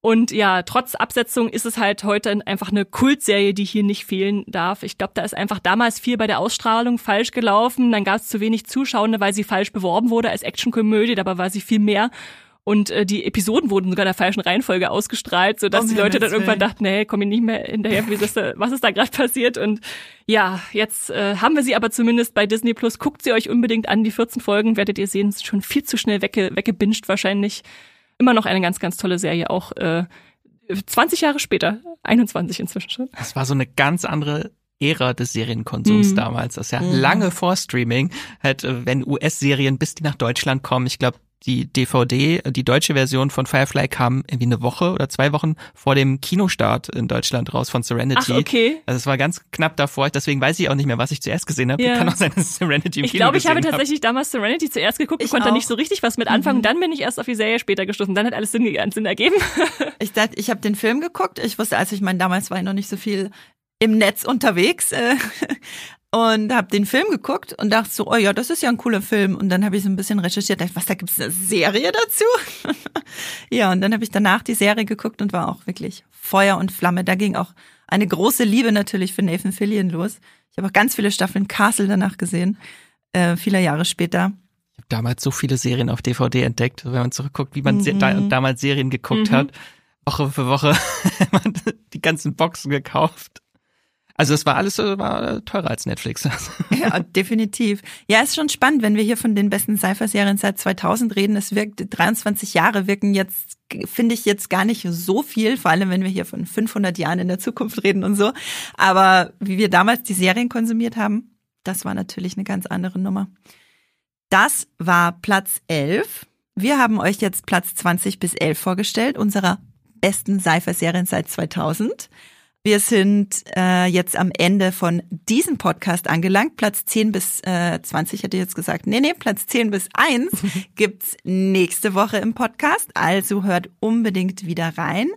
und ja, trotz Absetzung ist es halt heute einfach eine Kultserie, die hier nicht fehlen darf. Ich glaube, da ist einfach damals viel bei der Ausstrahlung falsch gelaufen. Dann gab es zu wenig Zuschauende, weil sie falsch beworben wurde als Actionkomödie. Dabei war sie viel mehr. Und äh, die Episoden wurden sogar in der falschen Reihenfolge ausgestrahlt, sodass oh, die Leute dann irgendwann dachten, nee, komm ich nicht mehr hinterher, wie ist das, was ist da gerade passiert? Und ja, jetzt äh, haben wir sie aber zumindest bei Disney Plus. Guckt sie euch unbedingt an. Die 14 Folgen werdet ihr sehen, ist schon viel zu schnell wegge weggebinged wahrscheinlich immer noch eine ganz, ganz tolle Serie, auch äh, 20 Jahre später, 21 inzwischen schon. Das war so eine ganz andere Ära des Serienkonsums mhm. damals. Das ist ja mhm. lange vor Streaming. Halt, äh, wenn US-Serien, bis die nach Deutschland kommen, ich glaube, die DVD, die deutsche Version von Firefly kam irgendwie eine Woche oder zwei Wochen vor dem Kinostart in Deutschland raus von Serenity. Ach, okay. Also es war ganz knapp davor. Deswegen weiß ich auch nicht mehr, was ich zuerst gesehen habe. Ja. Kann auch sein, dass Serenity im ich Kino glaube, ich habe hab. tatsächlich damals Serenity zuerst geguckt ich und konnte auch. nicht so richtig was mit anfangen. Mhm. Dann bin ich erst auf die Serie später gestoßen. Dann hat alles Sinn, Sinn ergeben. ich dachte, ich habe den Film geguckt. Ich wusste, also ich meine, damals war ich noch nicht so viel im Netz unterwegs. Äh, und habe den Film geguckt und dachte so, oh ja, das ist ja ein cooler Film. Und dann habe ich so ein bisschen recherchiert, dachte, was, da gibt's eine Serie dazu? ja, und dann habe ich danach die Serie geguckt und war auch wirklich Feuer und Flamme. Da ging auch eine große Liebe natürlich für Nathan Fillion los. Ich habe auch ganz viele Staffeln Castle danach gesehen, äh, viele Jahre später. Ich habe damals so viele Serien auf DVD entdeckt, wenn man zurückguckt, wie man mhm. da, damals Serien geguckt mhm. hat. Woche für Woche die ganzen Boxen gekauft. Also es war alles war teurer als Netflix. ja, definitiv. Ja, ist schon spannend, wenn wir hier von den besten Sci-Fi-Serien seit 2000 reden. Es wirkt 23 Jahre wirken jetzt finde ich jetzt gar nicht so viel, vor allem wenn wir hier von 500 Jahren in der Zukunft reden und so. Aber wie wir damals die Serien konsumiert haben, das war natürlich eine ganz andere Nummer. Das war Platz 11. Wir haben euch jetzt Platz 20 bis 11 vorgestellt, unserer besten Sci-Fi-Serien seit 2000. Wir sind äh, jetzt am Ende von diesem Podcast angelangt. Platz 10 bis äh, 20 hätte ich jetzt gesagt. Nee, nee, Platz 10 bis 1 gibt's nächste Woche im Podcast. Also hört unbedingt wieder rein.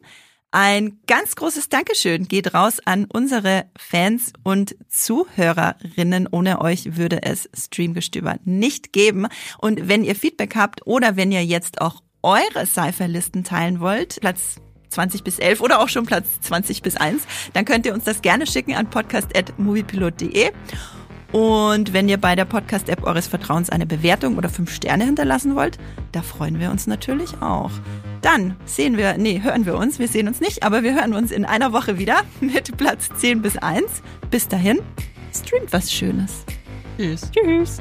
Ein ganz großes Dankeschön geht raus an unsere Fans und Zuhörerinnen. Ohne euch würde es Streamgestöber nicht geben. Und wenn ihr Feedback habt oder wenn ihr jetzt auch eure Cypher-Listen teilen wollt, Platz 20 bis 11 oder auch schon Platz 20 bis 1, dann könnt ihr uns das gerne schicken an podcast.moviepilot.de. Und wenn ihr bei der Podcast-App eures Vertrauens eine Bewertung oder fünf Sterne hinterlassen wollt, da freuen wir uns natürlich auch. Dann sehen wir, nee, hören wir uns. Wir sehen uns nicht, aber wir hören uns in einer Woche wieder mit Platz 10 bis 1. Bis dahin, streamt was Schönes. Tschüss. Tschüss.